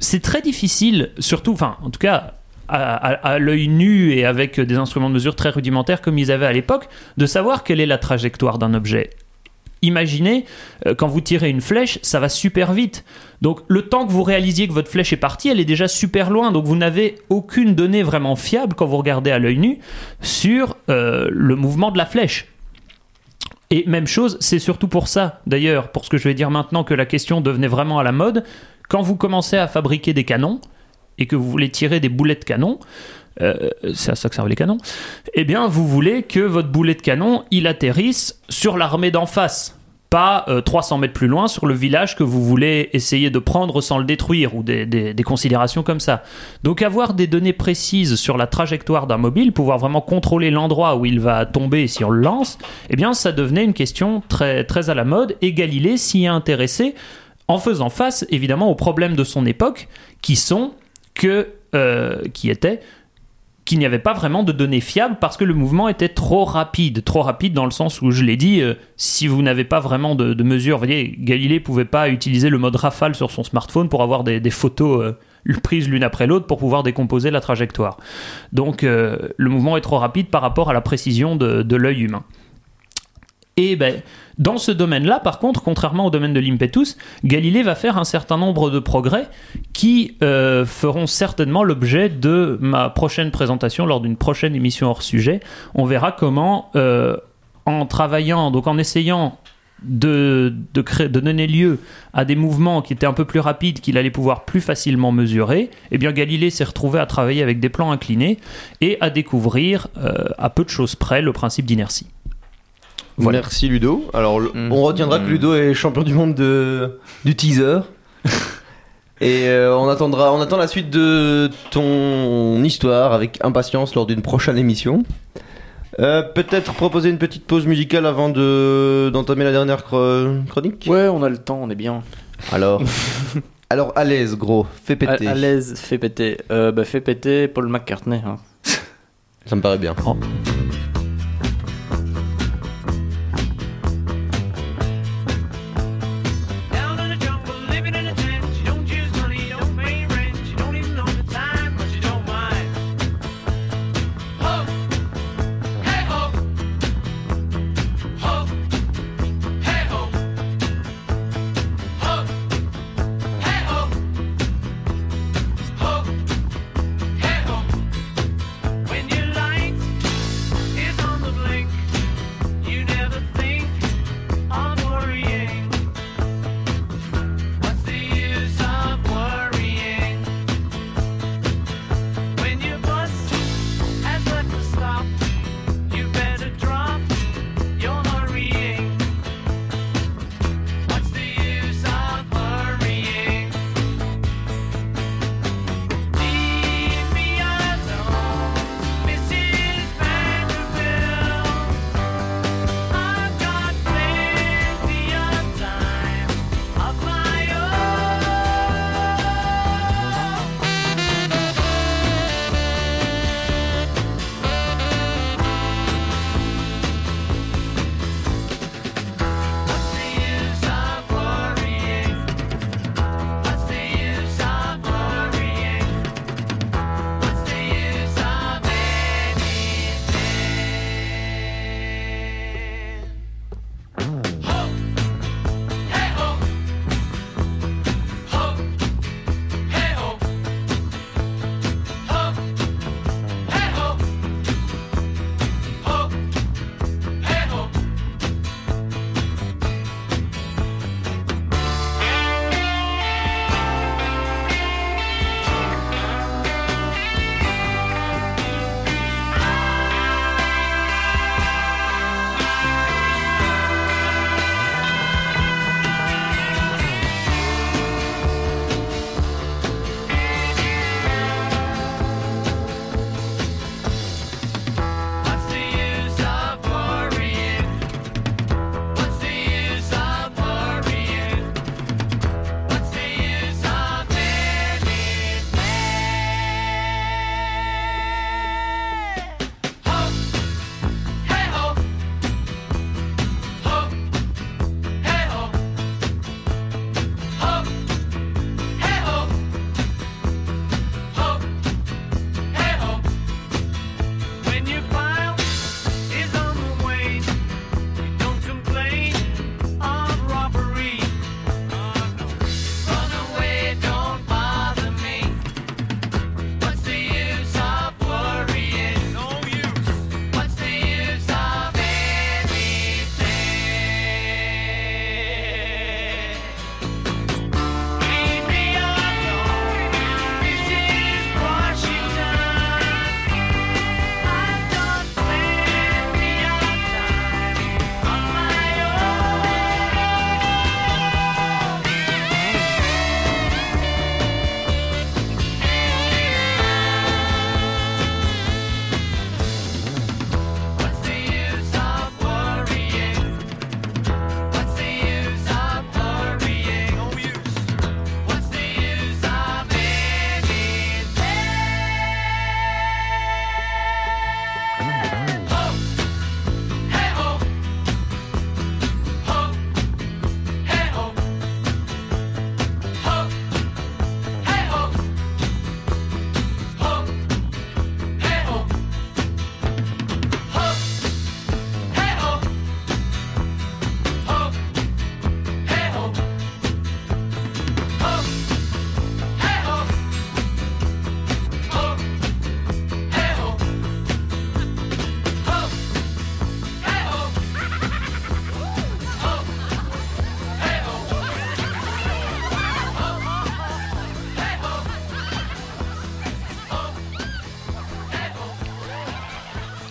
c'est très difficile, surtout, en tout cas, à l'œil nu et avec des instruments de mesure très rudimentaires comme ils avaient à l'époque, de savoir quelle est la trajectoire d'un objet. Imaginez, euh, quand vous tirez une flèche, ça va super vite. Donc le temps que vous réalisiez que votre flèche est partie, elle est déjà super loin. Donc vous n'avez aucune donnée vraiment fiable quand vous regardez à l'œil nu sur euh, le mouvement de la flèche. Et même chose, c'est surtout pour ça, d'ailleurs, pour ce que je vais dire maintenant, que la question devenait vraiment à la mode. Quand vous commencez à fabriquer des canons et que vous voulez tirer des boulets de canon, euh, c'est à ça que servent les canons, eh bien vous voulez que votre boulet de canon, il atterrisse sur l'armée d'en face, pas euh, 300 mètres plus loin sur le village que vous voulez essayer de prendre sans le détruire, ou des, considérations comme ça. Donc avoir des données précises sur la trajectoire d'un mobile, pouvoir vraiment contrôler l'endroit où il va tomber si on le lance, eh bien ça devenait une question très, très à la mode, et Galilée s'y est intéressé en faisant face évidemment aux problèmes de son époque, qui sont que, euh, qui étaient qu'il n'y avait pas vraiment de données fiables parce que le mouvement était trop rapide. Trop rapide dans le sens où, je l'ai dit, euh, si vous n'avez pas vraiment de, de mesures, vous voyez, Galilée pouvait pas utiliser le mode rafale sur son smartphone pour avoir des, photos euh, prises l'une après l'autre pour pouvoir décomposer la trajectoire. Donc euh, le mouvement est trop rapide par rapport à la précision de, de l'œil humain. Et ben, dans ce domaine-là, par contre, contrairement au domaine de l'impetus, Galilée va faire un certain nombre de progrès qui euh, feront certainement l'objet de ma prochaine présentation lors d'une prochaine émission hors sujet. On verra comment, euh, en travaillant, donc en essayant de, donner lieu à des mouvements qui étaient un peu plus rapides, qu'il allait pouvoir plus facilement mesurer, eh bien Galilée s'est retrouvé à travailler avec des plans inclinés et à découvrir, euh, à peu de choses près, le principe d'inertie. Voilà. Merci Ludo. Alors Mm. on retiendra que Mm. Ludo est champion du monde de, du teaser. Et euh, on attendra, on attend la suite de ton histoire avec impatience lors d'une prochaine émission. Euh, Peut-être proposer une petite pause musicale avant de d'entamer la dernière chronique? Ouais, on a le temps, on est bien. Alors, alors à l'aise gros, fais péter. à l'aise, fais péter. Euh, bah, fais péter Paul McCartney. hein. Ça me paraît bien. Down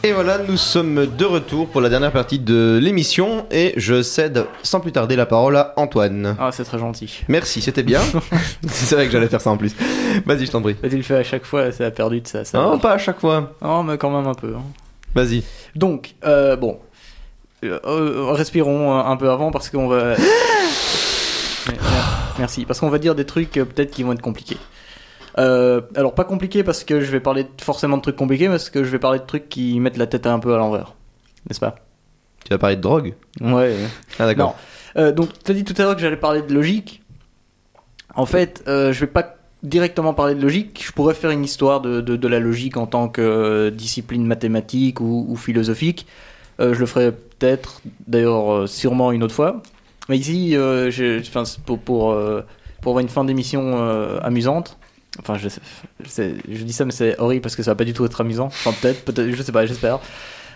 Et voilà, nous sommes de retour pour la dernière partie de l'émission et je cède sans plus tarder la parole à Antoine. Ah, c'est très gentil. Merci, c'était bien. C'est vrai que j'allais faire ça en plus. Vas-y, je t'en prie. Tu le fais à chaque fois, ça a perdu de ça. ça Non, pas à chaque fois. Non, mais quand même un peu. hein. Vas-y. Donc, euh, bon. Euh, euh, respirons un peu avant parce qu'on va. Merci. Parce qu'on va dire des trucs euh, peut-être qui vont être compliqués. Euh, alors, pas compliqués parce que je vais parler de- forcément de trucs compliqués, mais parce que je vais parler de trucs qui mettent la tête un peu à l'envers. N'est-ce pas? Tu vas parler de drogue? Ouais. Ah d'accord. Euh, donc, tu as dit tout à l'heure que j'allais parler de logique. En fait, euh, je vais pas directement parler de logique. Je pourrais faire une histoire de, de, de la logique en tant que euh, discipline mathématique ou, ou philosophique. Je le ferai peut-être, d'ailleurs, sûrement une autre fois. Mais ici, je, pour, pour, pour avoir une fin d'émission amusante. Enfin, je, dis ça, mais c'est horrible parce que ça va pas du tout être amusant. Enfin, peut-être, peut-être, je sais pas, j'espère.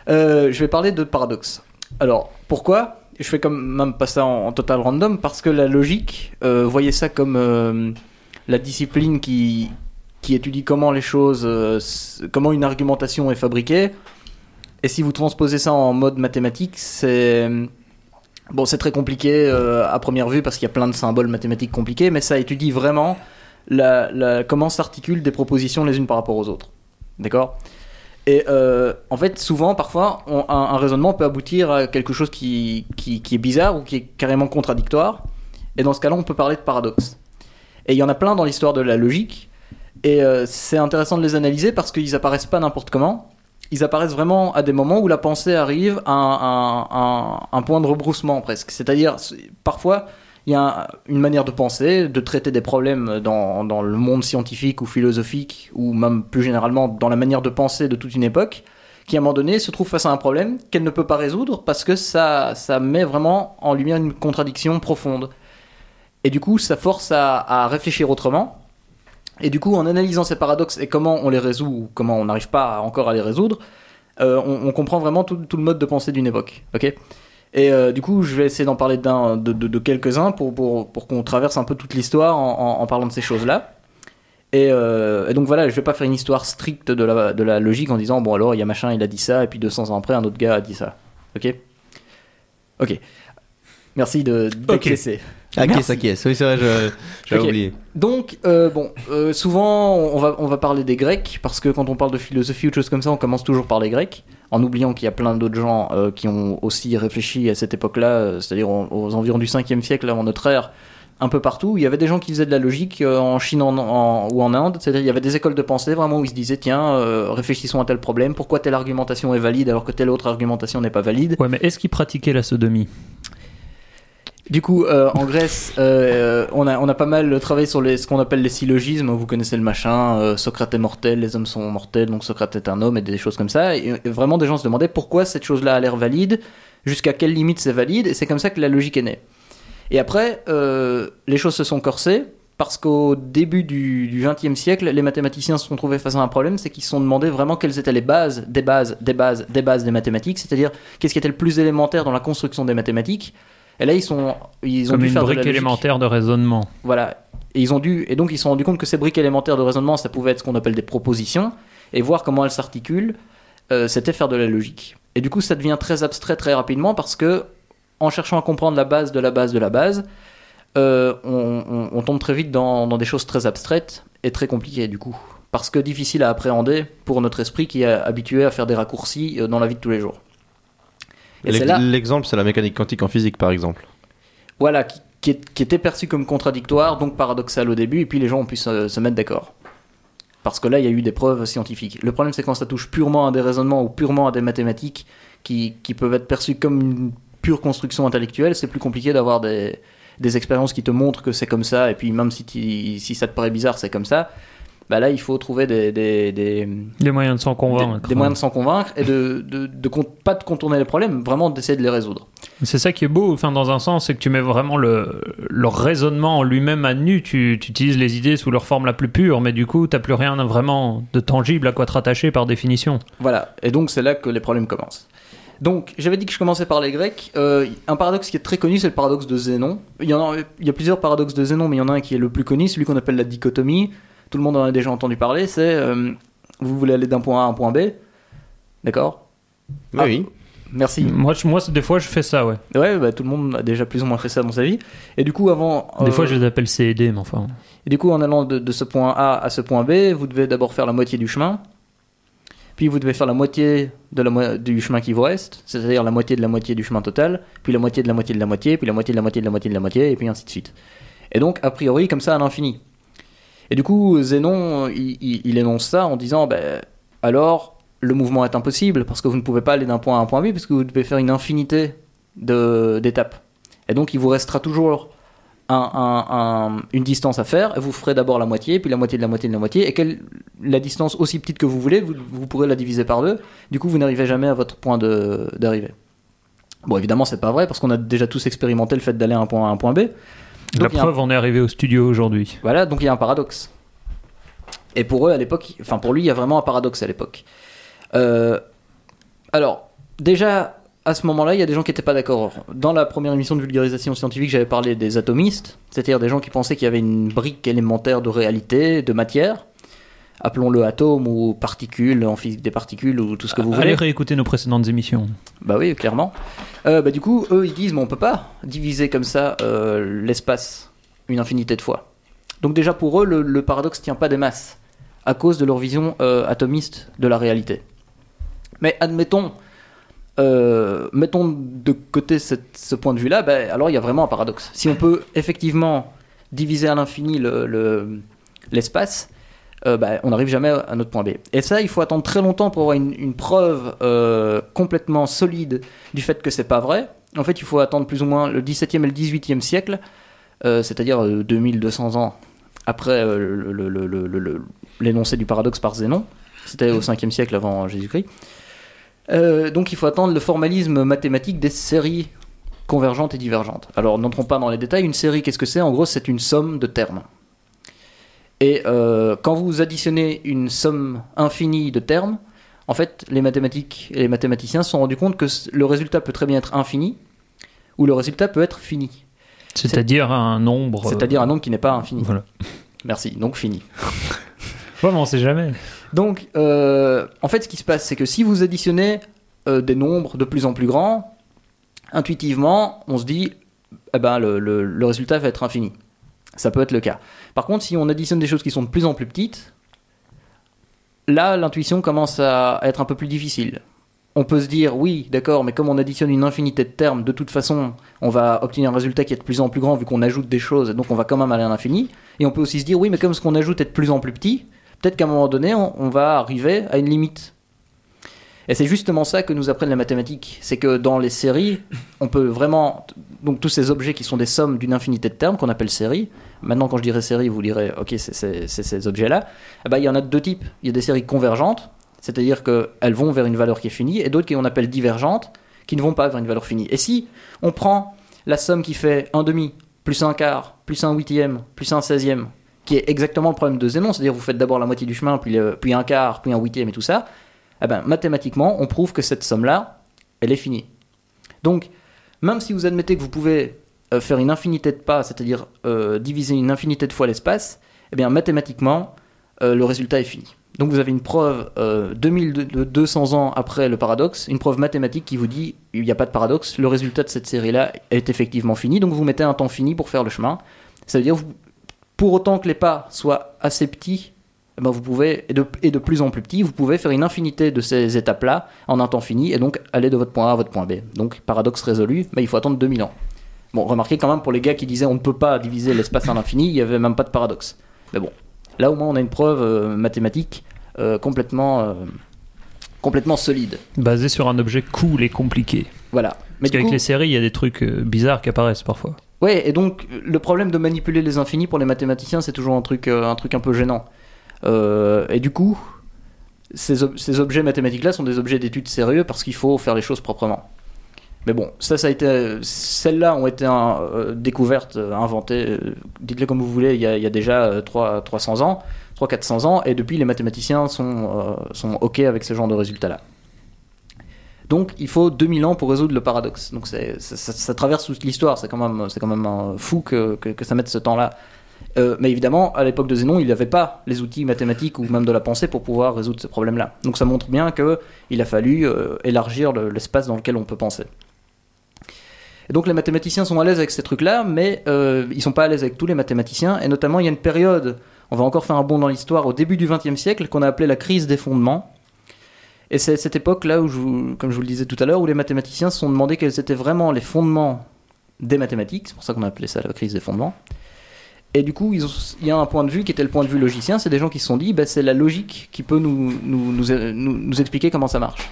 Euh, je vais parler de paradoxe. Alors, pourquoi? Je fais quand même pas ça en, total random parce que la logique, euh, voyez ça comme euh, la discipline qui, qui étudie comment les choses, comment une argumentation est fabriquée. Et si vous transposez ça en mode mathématique, c'est bon, c'est très compliqué à première vue parce qu'il y a plein de symboles mathématiques compliqués, mais ça étudie vraiment la, comment s'articulent des propositions les unes par rapport aux autres. D'accord? Et euh, en fait, souvent, parfois, un, raisonnement peut aboutir à quelque chose qui, qui, est bizarre ou qui est carrément contradictoire. Et dans ce cas-là, on peut parler de paradoxe. Et il y en a plein dans l'histoire de la logique. Et euh, c'est intéressant de les analyser parce qu'ils apparaissent pas n'importe comment. Ils apparaissent vraiment à des moments où la pensée arrive à un, point de rebroussement presque. C'est-à-dire, c'est- parfois, il y a un- une manière de penser, de traiter des problèmes dans, le monde scientifique ou philosophique, ou même plus généralement dans la manière de penser de toute une époque, qui à un moment donné se trouve face à un problème qu'elle ne peut pas résoudre parce que ça, ça met vraiment en lumière une contradiction profonde. Et du coup, ça force à, réfléchir autrement. Et du coup, en analysant ces paradoxes et comment on les résout, ou comment on n'arrive pas encore à les résoudre, euh, on, on comprend vraiment tout, tout le mode de pensée d'une époque. Ok? Et euh, du coup, je vais essayer d'en parler de, de- de quelques-uns pour, pour, pour qu'on traverse un peu toute l'histoire en, en- en parlant de ces choses-là. Et, euh, et donc voilà, je vais pas faire une histoire stricte de la, de la logique en disant, bon alors, il y a machin, il a dit ça, et puis 200 ans après, un autre gars a dit ça. Ok? Ok. Merci de d'acquiescer. Acquiesce, acquiesce. Oui, c'est vrai, je- j'avais Ok. oublié. Donc, euh, bon, souvent, on va, on va parler des Grecs, parce que quand on parle de philosophie ou de choses comme ça, on commence toujours par les Grecs, en oubliant qu'il y a plein d'autres gens euh, qui ont aussi réfléchi à cette époque-là, euh, c'est-à-dire aux, environs du 5e siècle avant notre ère, un peu partout. Il y avait des gens qui faisaient de la logique euh, en Chine en- en- ou en Inde, c'est-à-dire il y avait des écoles de pensée vraiment où ils se disaient, tiens, réfléchissons à tel problème, pourquoi telle argumentation est valide alors que telle autre argumentation n'est pas valide? Ouais, mais est-ce qu'il pratiquait la sodomie? Du coup, euh, en Grèce, euh, on, a, on a pas mal travaillé sur les, ce qu'on appelle les syllogismes. Vous connaissez le machin, euh, Socrate est mortel, les hommes sont mortels, donc Socrate est un homme, et des choses comme ça. Et, et vraiment, des gens se demandaient pourquoi cette chose-là a l'air valide, jusqu'à quelle limite c'est valide, et c'est comme ça que la logique est née. Et après, euh, les choses se sont corsées, parce qu'au début du, 20e siècle, les mathématiciens se sont trouvés face à un problème, c'est qu'ils se sont demandé vraiment quelles étaient les bases, des bases, des bases, des bases des mathématiques, c'est-à-dire qu'est-ce qui était le plus élémentaire dans la construction des mathématiques. Et là, ils sont, ils ont Comme dû une faire de brique logique. élémentaire de raisonnement. Voilà. Et ils ont dû, et donc ils se sont rendus compte que ces briques élémentaires de raisonnement, ça pouvait être ce qu'on appelle des propositions, et voir comment elles s'articulent, euh, c'était faire de la logique. Et du coup, ça devient très abstrait très rapidement parce que, en cherchant à comprendre la base de la base de la base, euh, on, on- on tombe très vite dans, dans des choses très abstraites et très compliquées du coup. Parce que difficile à appréhender pour notre esprit qui est habitué à faire des raccourcis euh, dans la vie de tous les jours. Et c'est L'ex- là, L'exemple, c'est la mécanique quantique en physique, par exemple. voilà, qui, qui est- qui était perçu comme contradictoire, donc paradoxal au début, et puis les gens ont pu se, se mettre d'accord. Parce que là, il y a eu des preuves scientifiques. Le problème, c'est quand ça touche purement à des raisonnements ou purement à des mathématiques qui, qui peuvent être perçues comme une pure construction intellectuelle, c'est plus compliqué d'avoir des, des expériences qui te montrent que c'est comme ça, et puis même si ça te paraît bizarre, c'est comme ça. Bah là, il faut trouver des, des, des, Des moyens de s'en convaincre. des moyens de s'en convaincre et de, de, de pas de contourner les problèmes, vraiment d'essayer de les résoudre. C'est ça qui est beau, enfin, dans un sens, c'est que tu mets vraiment le, le raisonnement en lui-même à nu. Tu, tu utilises les idées sous leur forme la plus pure, mais du coup, t'as plus rien vraiment de tangible à quoi te rattacher par définition. Voilà, et donc c'est là que les problèmes commencent. Donc, j'avais dit que je commençais par les Grecs. Euh, un paradoxe qui est très connu, c'est le paradoxe de Zénon. Il y, en a, il y a plusieurs paradoxes de Zénon, mais il y en a un qui est le plus connu, celui qu'on appelle la dichotomie. Tout le monde en a déjà entendu parler. C'est euh, vous voulez aller d'un point A à un point B, d'accord? Oui, Ah. oui. Merci. Moi, je- moi, c'est- des fois, je fais ça, ouais. Ouais, bah, tout le monde a déjà plus ou moins fait ça dans sa vie. Et du coup, avant. Des euh, fois, je les appelle CED, mais enfin. Et du coup, en allant de, de ce point A à ce point B, vous devez d'abord faire la moitié du chemin. Puis vous devez faire la moitié de la mo- du chemin qui vous reste, c'est-à-dire la moitié de la moitié du chemin total, puis la moitié de la moitié de la moitié, puis la moitié de la moitié de la moitié de la moitié, et puis ainsi de suite. Et donc, a priori, comme ça à l'infini. Et du coup, Zénon, il, énonce ça en disant, ben, alors, le mouvement est impossible, parce que vous ne pouvez pas aller d'un point à un point B, parce que vous devez faire une infinité d'étapes. Et donc, il vous restera toujours un- un- un- une distance à faire, et vous ferez d'abord la moitié, puis la moitié de la moitié de la moitié, et quelle, la distance aussi petite que vous voulez, vous, vous pourrez la diviser par deux. Du coup, vous n'arrivez jamais à votre point d'arrivée. Bon, évidemment, c'est pas vrai, parce qu'on a déjà tous expérimenté le fait d'aller à un point à un point B. La Donc, a un- preuve, on est arrivé au studio aujourd'hui. Voilà, donc il y a un paradoxe. Et pour eux, à l'époque, enfin pour lui, il y a vraiment un paradoxe à l'époque. Euh, alors, déjà, à ce moment-là, il y a des gens qui n'étaient pas d'accord. Dans la première émission de vulgarisation scientifique, j'avais parlé des atomistes, c'est-à-dire des gens qui pensaient qu'il y avait une brique élémentaire de réalité, de matière. Appelons-le atome ou particule, en physique des particules ou tout ce que vous Allez voulez. réécouter nos précédentes émissions. Bah oui, clairement. Euh, bah, du coup, eux, ils disent, mais on peut pas diviser comme ça euh, l'espace une infinité de fois. Donc déjà, pour eux, le, le paradoxe tient pas des masses, à cause de leur vision euh, atomiste de la réalité. Mais admettons, mettons de côté ce point de vue-là, bah, alors il y a vraiment un paradoxe. Si on peut effectivement diviser à l'infini le- le- l'espace, euh, bah, on n'arrive jamais à notre point B. Et ça, il faut attendre très longtemps pour avoir une, preuve euh, complètement solide du fait que c'est pas vrai. En fait, il faut attendre plus ou moins le 17e et le 18e siècle, euh, c'est-à-dire euh, 2200 ans après l'énoncé du paradoxe par Zénon. C'était au 5e siècle avant Jésus-Christ. Donc il faut attendre le formalisme mathématique des séries convergentes et divergentes. Alors n'entrons pas dans les détails, une série qu'est-ce que c'est? En gros c'est une somme de termes. Et euh, quand vous additionnez une somme infinie de termes, en fait les mathématiques et les mathématiciens se sont rendus compte que le résultat peut très bien être infini ou le résultat peut être fini. C'est-à-dire un nombre. euh, C'est-à-dire un nombre qui n'est pas infini. Voilà. Merci, donc fini. Ouais, mais on sait jamais. Donc, euh, en fait, ce qui se passe, c'est que si vous additionnez euh, des nombres de plus en plus grands, intuitivement, on se dit, eh ben, le, le- le résultat va être infini. Ça peut être le cas. Par contre, si on additionne des choses qui sont de plus en plus petites, là, l'intuition commence à être un peu plus difficile. On peut se dire, oui, d'accord, mais comme on additionne une infinité de termes, de toute façon, on va obtenir un résultat qui est de plus en plus grand vu qu'on ajoute des choses, donc on va quand même aller à l'infini. Et on peut aussi se dire, oui, mais comme ce qu'on ajoute est de plus en plus petit, peut-être qu'à un moment donné, on, on va arriver à une limite. Et c'est justement ça que nous apprennent les mathématiques. C'est que dans les séries, on peut vraiment. Donc tous ces objets qui sont des sommes d'une infinité de termes qu'on appelle séries. Maintenant, quand je dirais série, vous direz, ok, c'est ces objets-là. Eh ben, il y en a de deux types. Il y a des séries convergentes, c'est-à-dire qu'elles vont vers une valeur qui est finie, et d'autres qu'on appelle divergentes, qui ne vont pas vers une valeur finie. Et si on prend la somme qui fait un demi, plus un quart, plus un huitième, plus un seizième, qui est exactement le problème de Zénon, c'est-à-dire vous faites d'abord la moitié du chemin, puis, puis un quart, puis un huitième et tout ça, eh ben, mathématiquement, on prouve que cette somme-là, elle est finie. Donc, même si vous admettez que vous pouvez euh, faire une infinité de pas, c'est-à-dire euh, diviser une infinité de fois l'espace, eh bien, mathématiquement, euh, le résultat est fini. Donc, vous avez une preuve euh, 2200 ans après le paradoxe, une preuve mathématique qui vous dit il n'y a pas de paradoxe, le résultat de cette série-là est effectivement fini, donc vous mettez un temps fini pour faire le chemin. Ça veut dire, vous- pour autant que les pas soient assez petits, eh ben, vous pouvez, et de, et de plus en plus petits, vous pouvez faire une infinité de ces étapes-là en un temps fini et donc aller de votre point A à votre point B. Donc, paradoxe résolu, mais il faut attendre 2000 ans. Bon, remarquez quand même pour les gars qui disaient on ne peut pas diviser l'espace à l'infini, il n'y avait même pas de paradoxe. Mais bon, là au moins on a une preuve euh, mathématique euh, complètement, euh, complètement solide. Basé sur un objet cool et compliqué. Voilà. Mais Parce qu'avec coup, les séries, il y a des trucs bizarres qui apparaissent parfois. Ouais, et donc le problème de manipuler les infinis pour les mathématiciens, c'est toujours un truc, un truc un peu gênant. Et du coup, ces, ob- ces objets mathématiques-là sont des objets d'études sérieux parce qu'il faut faire les choses proprement. Mais bon, ça, ça a été, celles-là ont été euh, découvertes, euh, inventées, euh, dites-le comme vous voulez, il y a, déjà euh, 3, 300 ans, 300-400 ans, et depuis les mathématiciens sont, euh, sont OK avec ce genre de résultats-là. Donc il faut 2000 ans pour résoudre le paradoxe. Donc ça, traverse toute l'histoire, c'est quand même, quand même euh, fou que, que, ça mette ce temps-là Euh, mais évidemment, à l'époque de Zénon, il n'avait pas les outils mathématiques ou même de la pensée pour pouvoir résoudre ce problème-là. Donc ça montre bien qu'il a fallu euh, élargir le- l'espace dans lequel on peut penser. Et donc les mathématiciens sont à l'aise avec ces trucs-là, mais euh, ils sont pas à l'aise avec tous les mathématiciens. Et notamment, il y a une période, on va encore faire un bond dans l'histoire, au début du XXe siècle, qu'on a appelé la crise des fondements. Et c'est cette époque-là où, comme je vous le disais tout à l'heure, où les mathématiciens se sont demandé quels étaient vraiment les fondements des mathématiques. C'est pour ça qu'on a appelé ça la crise des fondements. Et du coup, il y a un point de vue qui était le point de vue logicien. C'est des gens qui se sont dit, bah, c'est la logique qui peut nous expliquer comment ça marche.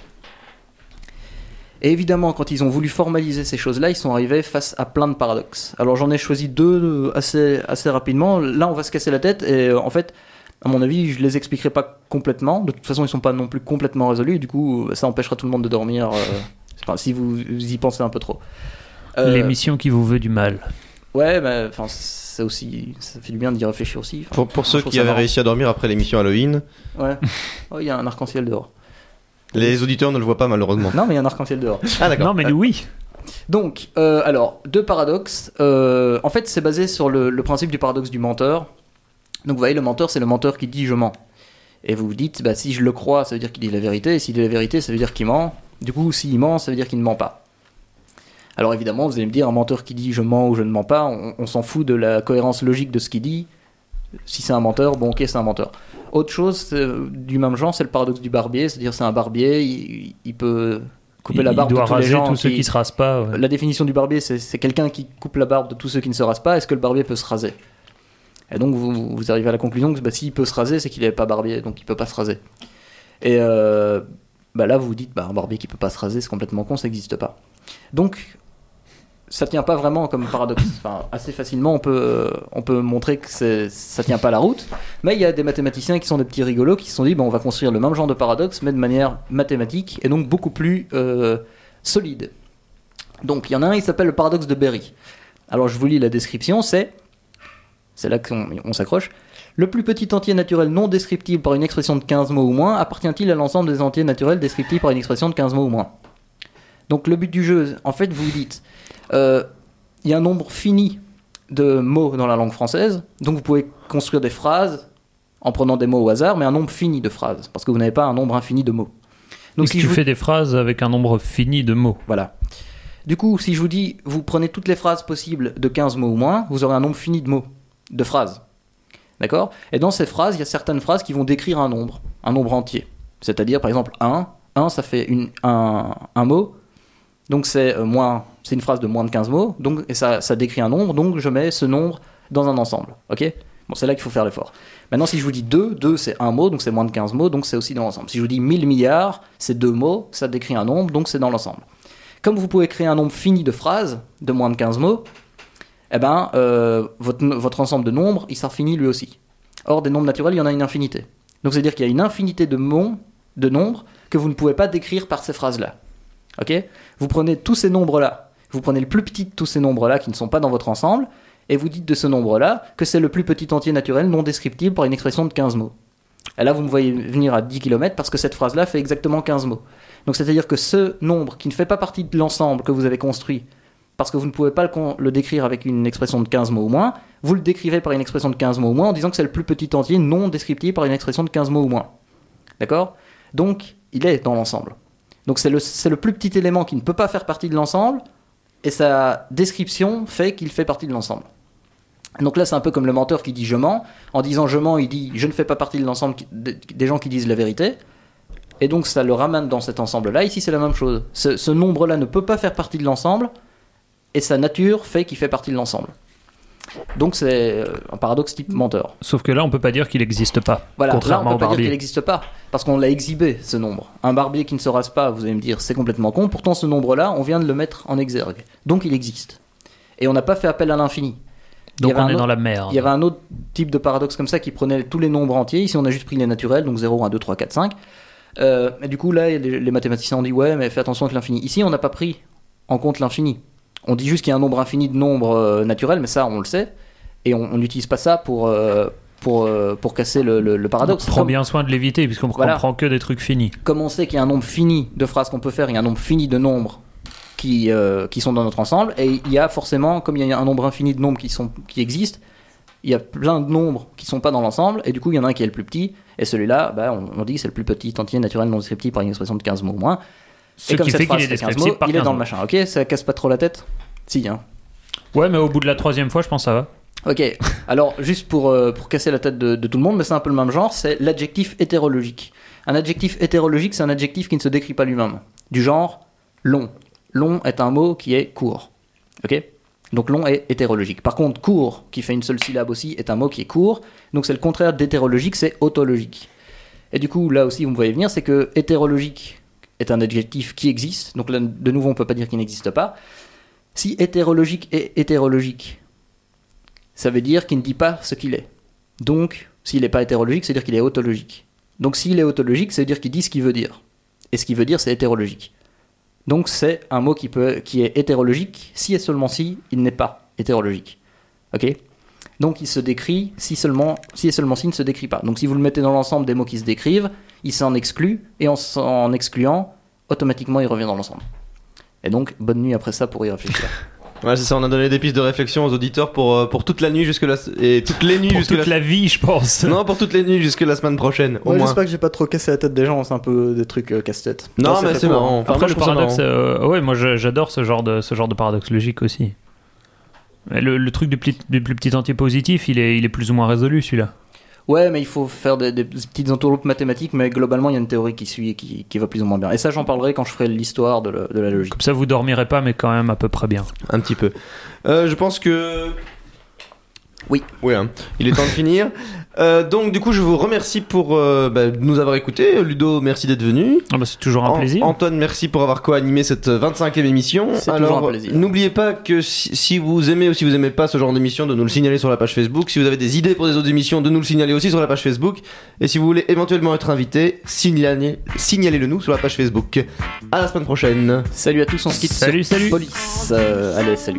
Et évidemment, quand ils ont voulu formaliser ces choses-là, ils sont arrivés face à plein de paradoxes. Alors j'en ai choisi deux euh, assez, assez rapidement. Là, on va se casser la tête et euh, en fait, à mon avis, je les expliquerai pas complètement. De toute façon, ils sont pas non plus complètement résolus. Et du coup, ça empêchera tout le monde de dormir euh, enfin, si vous, vous y pensez un peu trop. Euh, L'émission qui vous veut du mal. Ouais, mais enfin, c'est aussi, ça fait du bien d'y réfléchir aussi. Enfin, Pour, pour ceux qui ça avaient marrant. réussi à dormir après l'émission Halloween, Ouais. Oh, il y a un arc-en-ciel dehors. Les auditeurs ne le voient pas malheureusement. Non, mais il y a un arc-en-ciel dehors. Ah d'accord. Non, mais oui. Donc, euh, alors, deux paradoxes. Euh, en fait, c'est basé sur le, le principe du paradoxe du menteur. Donc, vous voyez, le menteur, c'est le menteur qui dit je mens. Et vous vous dites, bah, si je le crois, ça veut dire qu'il dit la vérité. Et s'il dit la vérité, ça veut dire qu'il ment. Du coup, s'il ment, ça veut dire qu'il ne ment pas. Alors, évidemment, vous allez me dire, un menteur qui dit je mens ou je ne mens pas, on, on s'en fout de la cohérence logique de ce qu'il dit. Si c'est un menteur, bon, ok, c'est un menteur. Autre chose euh, du même genre, c'est le paradoxe du barbier. C'est-à-dire, c'est un barbier, il, il peut couper il, la barbe il doit de tous les raser gens tous ceux qui- qui se rasent pas. ouais. la définition du barbier, c'est c'est quelqu'un qui coupe la barbe de tous ceux qui ne se rasent pas. Est-ce que le barbier peut se raser? Et donc vous, vous arrivez à la conclusion que bah, s'il peut se raser, c'est qu'il n'est pas barbier, donc il peut pas se raser. Et euh, bah, là, vous vous dites, bah, un barbier qui peut pas se raser, c'est complètement con, ça n'existe pas. Donc ça tient pas vraiment comme paradoxe. Enfin, assez facilement, on peut, euh, on peut montrer que ça tient pas la route. Mais il y a des mathématiciens qui sont des petits rigolos qui se sont dit, bon, on va construire le même genre de paradoxe, mais de manière mathématique et donc beaucoup plus euh, solide. Donc il y en a un, il s'appelle le paradoxe de Berry. Alors je vous lis la description, c'est, c'est là qu'on on s'accroche. Le plus petit entier naturel non descriptible par une expression de 15 mots ou moins appartient-il à l'ensemble des entiers naturels descriptibles par une expression de 15 mots ou moins? Donc le but du jeu, en fait, vous dites, il y a un nombre fini de mots dans la langue française, donc vous pouvez construire des phrases en prenant des mots au hasard, mais un nombre fini de phrases, parce que vous n'avez pas un nombre infini de mots. Donc, si tu vous- fais des phrases avec un nombre fini de mots. voilà. Du coup, si je vous dis, vous prenez toutes les phrases possibles de 15 mots ou moins, vous aurez un nombre fini de mots, de phrases. D'accord? Et dans ces phrases, il y a certaines phrases qui vont décrire un nombre, un nombre entier. C'est-à-dire, par exemple, 1. 1, ça fait une, un, un mot. Donc, c'est euh, moins, c'est une phrase de moins de 15 mots. Donc, et ça, ça décrit un nombre. Donc, je mets ce nombre dans un ensemble. Ok? Bon, c'est là qu'il faut faire l'effort. Maintenant, si je vous dis 2, 2 c'est un mot, donc c'est moins de 15 mots, donc c'est aussi dans l'ensemble. Si je vous dis 1000 milliards, c'est deux mots, ça décrit un nombre, donc c'est dans l'ensemble. Comme vous pouvez créer un nombre fini de phrases de moins de 15 mots, eh ben, euh, votre, votre ensemble de nombres, il fini lui aussi. Or, des nombres naturels, il y en a une infinité. Donc, c'est-à-dire qu'il y a une infinité de mots, de nombres, que vous ne pouvez pas décrire par ces phrases-là. Ok? Vous prenez tous ces nombres-là, vous prenez le plus petit de tous ces nombres-là qui ne sont pas dans votre ensemble, et vous dites de ce nombre-là que c'est le plus petit entier naturel non descriptible par une expression de 15 mots. Et là, vous me voyez venir à 10 km parce que cette phrase-là fait exactement 15 mots. Donc, c'est-à-dire que ce nombre qui ne fait pas partie de l'ensemble que vous avez construit, parce que vous ne pouvez pas le, décrire avec une expression de 15 mots ou moins, vous le décrivez par une expression de 15 mots ou moins en disant que c'est le plus petit entier non descriptible par une expression de 15 mots ou moins. D'accord? Donc, il est dans l'ensemble. Donc, c'est le plus petit élément qui ne peut pas faire partie de l'ensemble, et sa description fait qu'il fait partie de l'ensemble. Donc là, c'est un peu comme le menteur qui dit je mens. En disant je mens, il dit je ne fais pas partie de l'ensemble des gens qui disent la vérité. Et donc ça le ramène dans cet ensemble-là. Ici, c'est la même chose. Ce nombre-là ne peut pas faire partie de l'ensemble, et sa nature fait qu'il fait partie de l'ensemble. Donc c'est euh, un paradoxe type menteur. Sauf que là, on peut pas dire qu'il n'existe pas. Voilà, là on contrairement peut pas dire qu'il n'existe pas, parce qu'on l'a exhibé ce nombre. Un barbier qui ne se rase pas, vous allez me dire, c'est complètement con. Pourtant, ce nombre-là, on vient de le mettre en exergue. Donc il existe. Et on n'a pas fait appel à l'infini. Donc on est autre- dans la merde. Il y avait un autre type de paradoxe comme ça qui prenait tous les nombres entiers. Ici, on a juste pris les naturels, donc 0, 1, 2, 3, 4, 5. Euh, et du coup, là, les, les mathématiciens ont dit ouais, mais fais attention avec l'infini. Ici, on n'a pas pris en compte l'infini. On dit juste qu'il y a un nombre infini de nombres euh, naturels, mais ça, on le sait. Et on on n'utilise pas ça pour, euh, pour, euh, pour casser le, le- le paradoxe. Prends Comme- bien soin de l'éviter, puisqu'on Voilà. comprend que des trucs finis. comme on sait qu'il y a un nombre fini de phrases qu'on peut faire, il y a un nombre fini de nombres qui, qui sont dans notre ensemble, et il y a forcément, comme il y a un nombre infini de nombres qui, sont, qui existent, il y a plein de nombres qui sont pas dans l'ensemble, et du coup, il y en a un qui est le plus petit, et celui-là, bah, on, on dit que c'est le plus petit entier naturel non descriptif par une expression de 15 mots ou moins. Ce et comme qui cette fait qu'il est fait 15 descriptif mots, par il est 15 dans le machin. Ok, ça casse pas trop la tête? Si, hein. Ouais, mais au bout de la troisième fois, je pense que ça va. Ok, alors juste pour, euh, pour casser la tête de, de tout le monde, mais c'est un peu le même genre, c'est l'adjectif hétérologique. Un adjectif hétérologique, c'est un adjectif qui ne se décrit pas lui-même. Du genre long. Long est un mot qui est court. Ok? Donc long est hétérologique. Par contre, court, qui fait une seule syllabe aussi, est un mot qui est court. Donc c'est le contraire d'hétérologique, c'est autologique. Et du coup, là aussi, vous me voyez venir, c'est que hétérologique est un adjectif qui existe. Donc là, de nouveau, on peut pas dire qu'il n'existe pas. Si hétérologique est hétérologique, ça veut dire qu'il ne dit pas ce qu'il est. Donc, s'il n'est pas hétérologique, c'est dire qu'il est autologique. Donc, s'il est autologique, ça veut dire qu'il dit ce qu'il veut dire. Et ce qu'il veut dire, c'est hétérologique. Donc, c'est un mot qui, peut, qui est hétérologique si et seulement si il n'est pas hétérologique. Ok? Donc, il se décrit si, seulement, si et seulement si il ne se décrit pas. Donc, si vous le mettez dans l'ensemble des mots qui se décrivent, il s'en exclut, et en s'en excluant, automatiquement, il revient dans l'ensemble. Et donc, bonne nuit après ça pour y réfléchir. Ouais, c'est ça, on a donné des pistes de réflexion aux auditeurs pour, euh, pour toute la nuit jusque la... et toutes les nuits Pour jusque toute la... la vie, je pense. Non, pour toutes les nuits jusque la semaine prochaine, au Ouais, moins. j'espère que j'ai pas trop cassé la tête des gens, c'est un peu des trucs euh, casse-tête. Non, Ça, mais c'est marrant. Enfin, Après, moi, le paradoxe, euh, ouais, moi j'adore ce genre de ce genre de paradoxe logique aussi. Le truc du, pli- du plus petit entier positif, il est, il est plus ou moins résolu celui-là. Ouais, mais il faut faire des, des petites entourloupes mathématiques, mais globalement, il y a une théorie qui suit et qui, qui va plus ou moins bien. Et ça, j'en parlerai quand je ferai l'histoire de, la- de la logique. Comme ça, vous dormirez pas, mais quand même à peu près bien. Un petit peu. Euh, je pense que. Oui. Oui, hein. il est temps de finir. Euh, donc, du coup, je vous remercie pour euh, bah, de nous avoir écoutés. Ludo, merci d'être venu. Ah bah, c'est toujours un An- plaisir. Antoine, merci pour avoir co-animé cette 25e émission. C'est toujours Alors, un plaisir. n'oubliez pas que si, si vous aimez ou si vous aimez pas ce genre d'émission, de nous le signaler sur la page Facebook. Si vous avez des idées pour des autres émissions, de nous le signaler aussi sur la page Facebook. Et si vous voulez éventuellement être invité, signalez- signalez-le nous sur la page Facebook. À la semaine prochaine. Salut à tous, on se quitte. Salut, salut. Police. Euh, allez, salut.